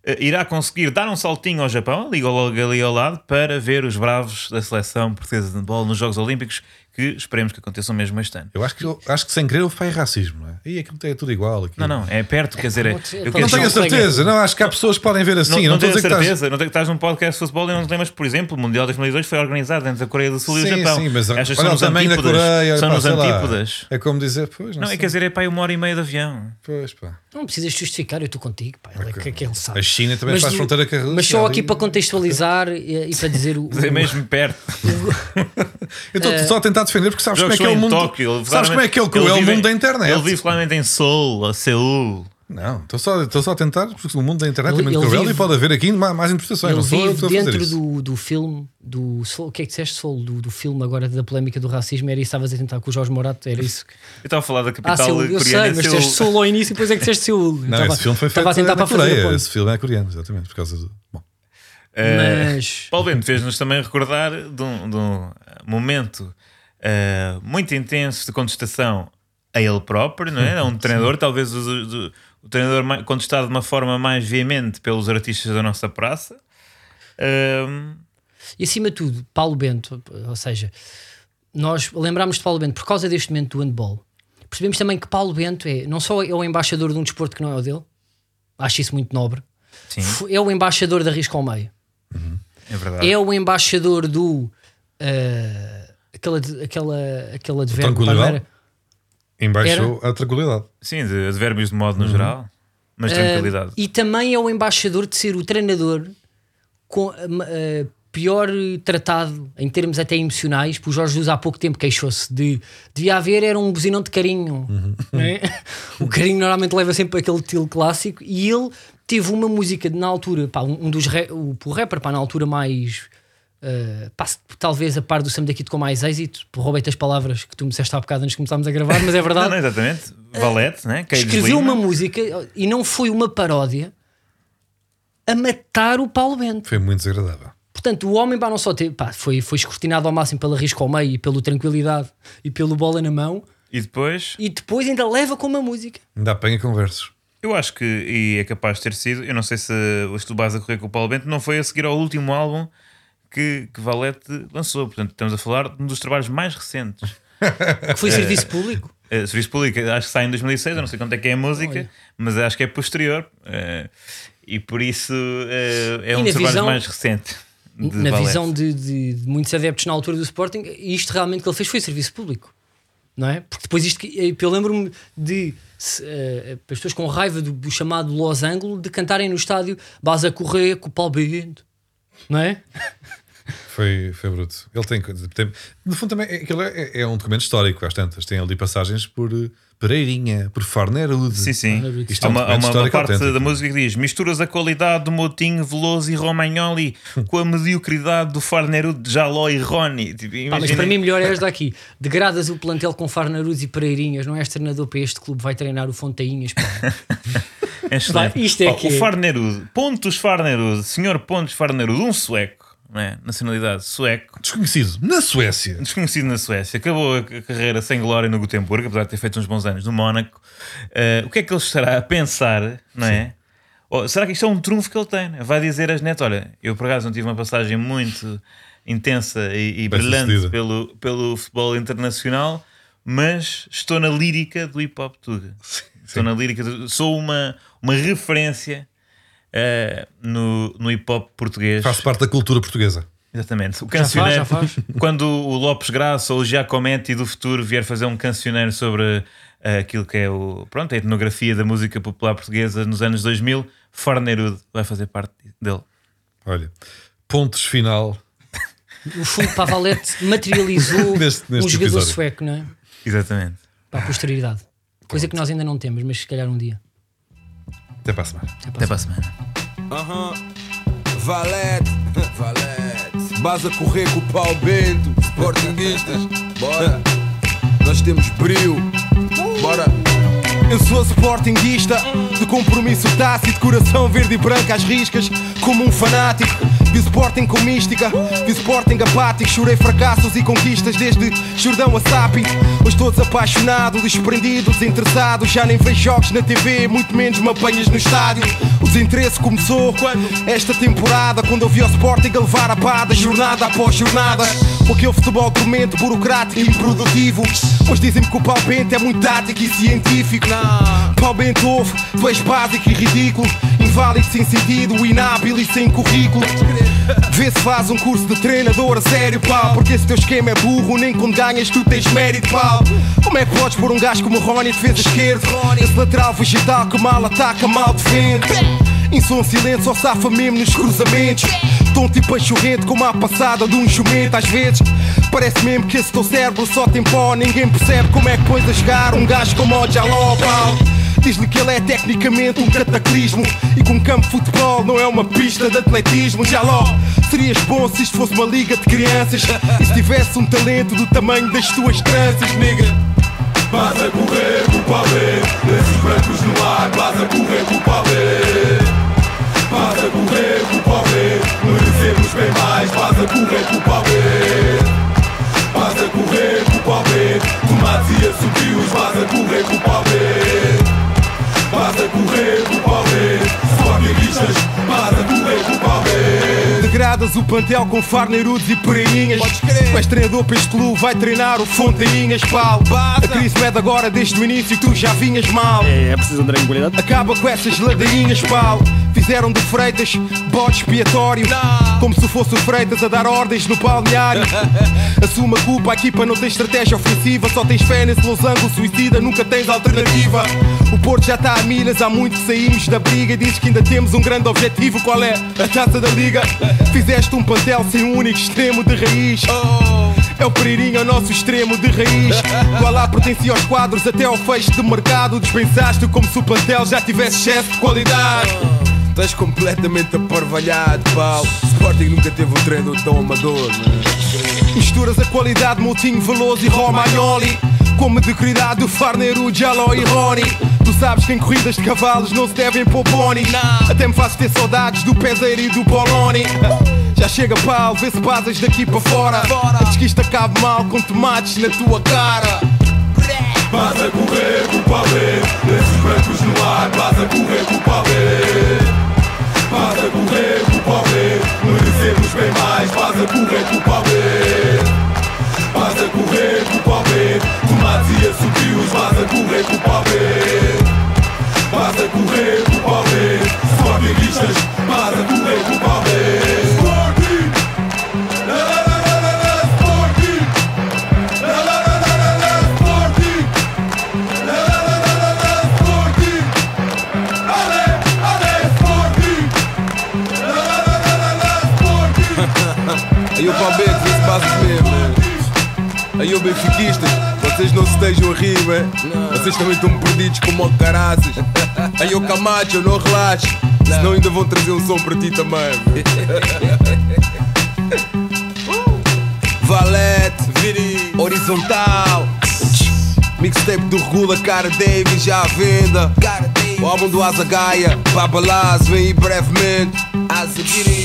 eh, irá conseguir dar um saltinho ao Japão, ali logo ali ao lado, para ver os bravos da seleção portuguesa de handball nos Jogos Olímpicos, que esperemos que aconteçam mesmo este ano. Eu acho que, acho que sem querer houve pai racismo, não é? E aquilo é tudo igual. Aqui. Não, não, é perto, quer dizer, é, ser, eu Não tenho a certeza, não, acho que há pessoas que podem ver assim. não, Não, não tenho a que estás. certeza, não tenho que estás num podcast de futebol e não te lembras, por exemplo, o Mundial de 2002 foi organizado entre a Coreia do Sul e o Sim, Japão. sim, mas Achas olha são o nos antípodas? Coreia. São pá, nos sei lá. antípodas. É como dizer, pois, não, Não, é quer dizer, é para uma hora e meia de avião. Pois, pá. não precisas justificar, eu estou contigo, pá, ele é que, que ele sabe. A China também faz do- fronteira com a Rússia, Mas só aqui para contextualizar e, e para dizer o, É mesmo perto. Eu estou só a tentar defender porque sabes como é que é o mundo. Tóquio, sabes como é que é o cruel vive em- mundo da internet. Ele vive claramente em Seul, a Seul. Não, estou só, estou só a tentar, porque o mundo da internet Ele- é muito cruel vive- e pode haver aqui mais, mais interpretações. Ele sou vive fazer dentro do, do filme do o que é que disseste Soul, do, do filme agora da polémica do racismo, era isso que estavas a tentar com o Jorge Morato, era isso que... Eu estava a falar da Ah, capital Seul, eu sei, coreana. mas Seul. disseste Soul ao início e depois é que disseste Seul. Não, esse filme foi feito Estava a tentar para Coreia. Esse filme é coreano, exatamente, por causa do. Bom, Eh, Mas Paulo Bento fez-nos também recordar de um, de um momento eh, muito intenso de contestação a ele próprio, não é? É um treinador, talvez o, o- o treinador mais, contestado de uma forma mais veemente pelos artistas da nossa praça. Ehm, E acima de tudo, Paulo Bento, ou seja, nós lembramos de Paulo Bento por causa deste momento do handball. Percebemos também que Paulo Bento é não só é o embaixador de um desporto que não é o dele, acho isso muito nobre, sim, é o embaixador da risco ao meio, é verdade. é o embaixador do. eh, aquela, de- aquela, aquela de não tranquilidade? era? embaixou a tranquilidade. Sim, de advérbios de modo no Uhum. geral, mas tranquilidade. Uh, e também é o embaixador de ser o treinador com uh, uh, pior tratado em termos até emocionais. Porque o Jorge Jesus há pouco tempo queixou-se de devia haver era um buzinão de carinho. não é? o carinho normalmente leva sempre aquele estilo clássico e ele teve uma música de, na altura, pá, um dos o rapper pá, na altura mais. Uh, pá, talvez a par do Sam daqui com mais êxito, roubei-te as palavras que tu me disseste há bocado antes de começarmos a gravar, mas é verdade Não, não, exatamente. Valete, né? Cage escreveu Lima. uma música e não foi uma paródia a matar o Paulo Bento. Foi muito desagradável. Portanto, o homem pá, não só teve, pá, foi, foi escrutinado ao máximo pela risco ao meio e pelo tranquilidade e pelo bola na mão E depois, e depois ainda leva com uma música. Ainda apanha conversas. Eu acho que, e é capaz de ter sido, eu não sei se o Estubás a correr com o Paulo Bento não foi a seguir ao último álbum que, que Valete lançou. Portanto, estamos a falar de um dos trabalhos mais recentes. Que foi serviço público. Uh, Serviço Público, acho que sai em 2006, eu não sei quanto é que é a música, Olha. mas acho que é posterior. uh, e por isso uh, é E um dos trabalhos mais recentes. de na Valete. visão de, de- de muitos adeptos na altura do Sporting, isto realmente que ele fez foi serviço público, não é? Porque depois isto, que- eh, eu lembro-me de se, eh, as pessoas com raiva do, do chamado Los Angeles de cantarem no estádio Base a correr com o Paulo Bento, não é? Foi, foi bruto. Ele tem, tem. No fundo, também é, aquilo é, é um documento histórico, às tantas. Tem ali passagens por eh, Pereirinha, por Farnerude. Sim, sim. Isto é Há um uma, documento uma- uma parte autêntico. da música que diz: misturas a qualidade do Moutinho, Veloso e Romagnoli com a mediocridade do Farneiro de Jaló e Rony. Tipo, Pá, mas para mim melhor é esta aqui. Degradas o plantel com Farnaruz e Pereirinhas, não és treinador para este clube, vai treinar o Fontainhas. pá. É excelente. Vai, isto é Ó, que O é. Farnerude, Pontos Farnerude, senhor Pontos Farnerude, um sueco, é? nacionalidade sueco, Desconhecido. Na Suécia. desconhecido na Suécia, acabou a carreira sem glória no Gutenberg, apesar de ter feito uns bons anos no Mónaco. Eh, o que é que ele estará a pensar, não é? Ou será que isto é um trunfo que ele tem? né? Vai dizer às netas: olha, eu por acaso não tive uma passagem muito intensa e, e brilhante pelo, pelo futebol internacional, mas estou na lírica do hip hop Tuga. Estou na lírica, do- sou uma, uma referência eh, no, no hip hop português. Faz parte da cultura portuguesa. Exatamente. O Já faz, cancioneiro, já faz. quando o Lopes Graça ou o Giacometti do futuro vier fazer um cancioneiro sobre eh, aquilo que é o, pronto, a etnografia da música popular portuguesa nos anos 2000, Farnerude vai fazer parte dele. Olha, pontos final. O fundo Pavalete materializou Neste- neste um jogador episódio. sueco, não é? Exatamente. Para a posteridade. Coisa que nós ainda não temos, mas se calhar um dia. Até para a semana. Até para a semana. Aham. Valete, Valete. Base a correr com o pau bento. Sportinguistas, bora. Nós temos brilho, bora. Eu sou sportinguista, de compromisso tácito, coração verde e branco às riscas, como um fanático. Vi o Sporting com mística, vi o Sporting apático, chorei fracassos e conquistas desde Jordão a Sapi. Hoje todos apaixonados, desprendidos, desinteressados, já nem vejo jogos na TV, muito menos me apanhas no estádio. O desinteresse começou esta temporada, quando eu vi o Sporting a levar a pada, jornada após jornada. Com aquele futebol dormente, burocrático e improdutivo. Pois dizem-me que o pau Bento é muito tático e científico. Pau Bento ouve, tu és básico e ridículo. Inválido sem sentido, inábil e sem currículo. Vê se faz um curso de treinador a sério, pau. Porque esse teu esquema é burro, nem quando ganhas tu tens mérito, pau. Como é que podes pôr um gajo como Rony defesa esquerdo? Esse lateral vegetal que mal ataca, mal defende. Em som silêncio, só safa mesmo nos cruzamentos. Tom tipo enxurrente, como a passada de um jumento. Às vezes, parece mesmo que esse teu cérebro só tem pó. Ninguém percebe como é que pões a jogar um gajo como o Jaló, pau. Diz-lhe que ele é tecnicamente um cataclismo E que um campo de futebol não é uma pista de atletismo Já logo, serias bom se isto fosse uma liga de crianças E se tivesse um talento do tamanho das tuas tranças, nigga Base a correr com o palê. Desses brancos no ar, base a correr com o palê. Base a correr com o palê. Merecemos bem mais, base a correr com o palê. Base a correr com o palê. Tomates e assobios, base a correr com o palê. A correr o palê. Sportinguistas, base a correr o palê. Degradas o plantel com farneirudos e pereinhas Tu és treinador para este clube, vai treinar o Fontainhas, pau. A crise mede agora desde o início que tu já vinhas mal. É preciso andar em. Acaba com essas ladainhas, pau. Fizeram de Freitas bode expiatório. Como se fosse o Freitas a dar ordens no balneário. Assume a culpa, a equipa não tem estratégia ofensiva. Só tens fé nesse losango suicida, nunca tens alternativa O Porto já está a milhas, há muito saímos da briga E dizes que ainda temos um grande objetivo, qual é? A taça da liga Fizeste um plantel sem um único extremo de raiz é o Pereirinho, o nosso extremo de raiz. Tu lá pertencia aos quadros até ao fecho de mercado. Dispensaste como se o plantel já tivesse excesso de qualidade. Estás completamente aparvalhado, pau. Sporting nunca teve um treinador tão amador, mano. Misturas a qualidade, Moutinho, Veloso e Romagnoli. Com mediocridade Farneiro, Jaló e Rony. Sabes que em corridas de cavalos não se devem pôr pony. Até me fazes ter saudades do Peseiro e do Boloni. Já chega pau, vê se basas daqui para fora. Antes que isto acabe mal com tomates na tua cara. Vas a correr com o pavê Lenços brancos no ar Vas a correr com o pavê Vas a correr com o pavê Merecemos bem mais Vas a correr com o pavê Vas a correr com o pavê Tomates e assobios Vas a correr com o pavê correr o pavê Sportinguistas Vas a correr o pavê Sporting La la la la la la Sporting La o Palmeiras vê-se base mesmo, né? Aí o Benfiquistas, vocês não se estejam a rir, né? Vocês também estão perdidos como o caraças. Aí o Camacho, não relaxe, senão ainda vão trazer um som para ti também. Valete, Viri, Horizontal. Mixtape do Regula, Cara Davis já à venda. O álbum do Asa Gaia, Babalaz, vem aí brevemente. Asa Giri.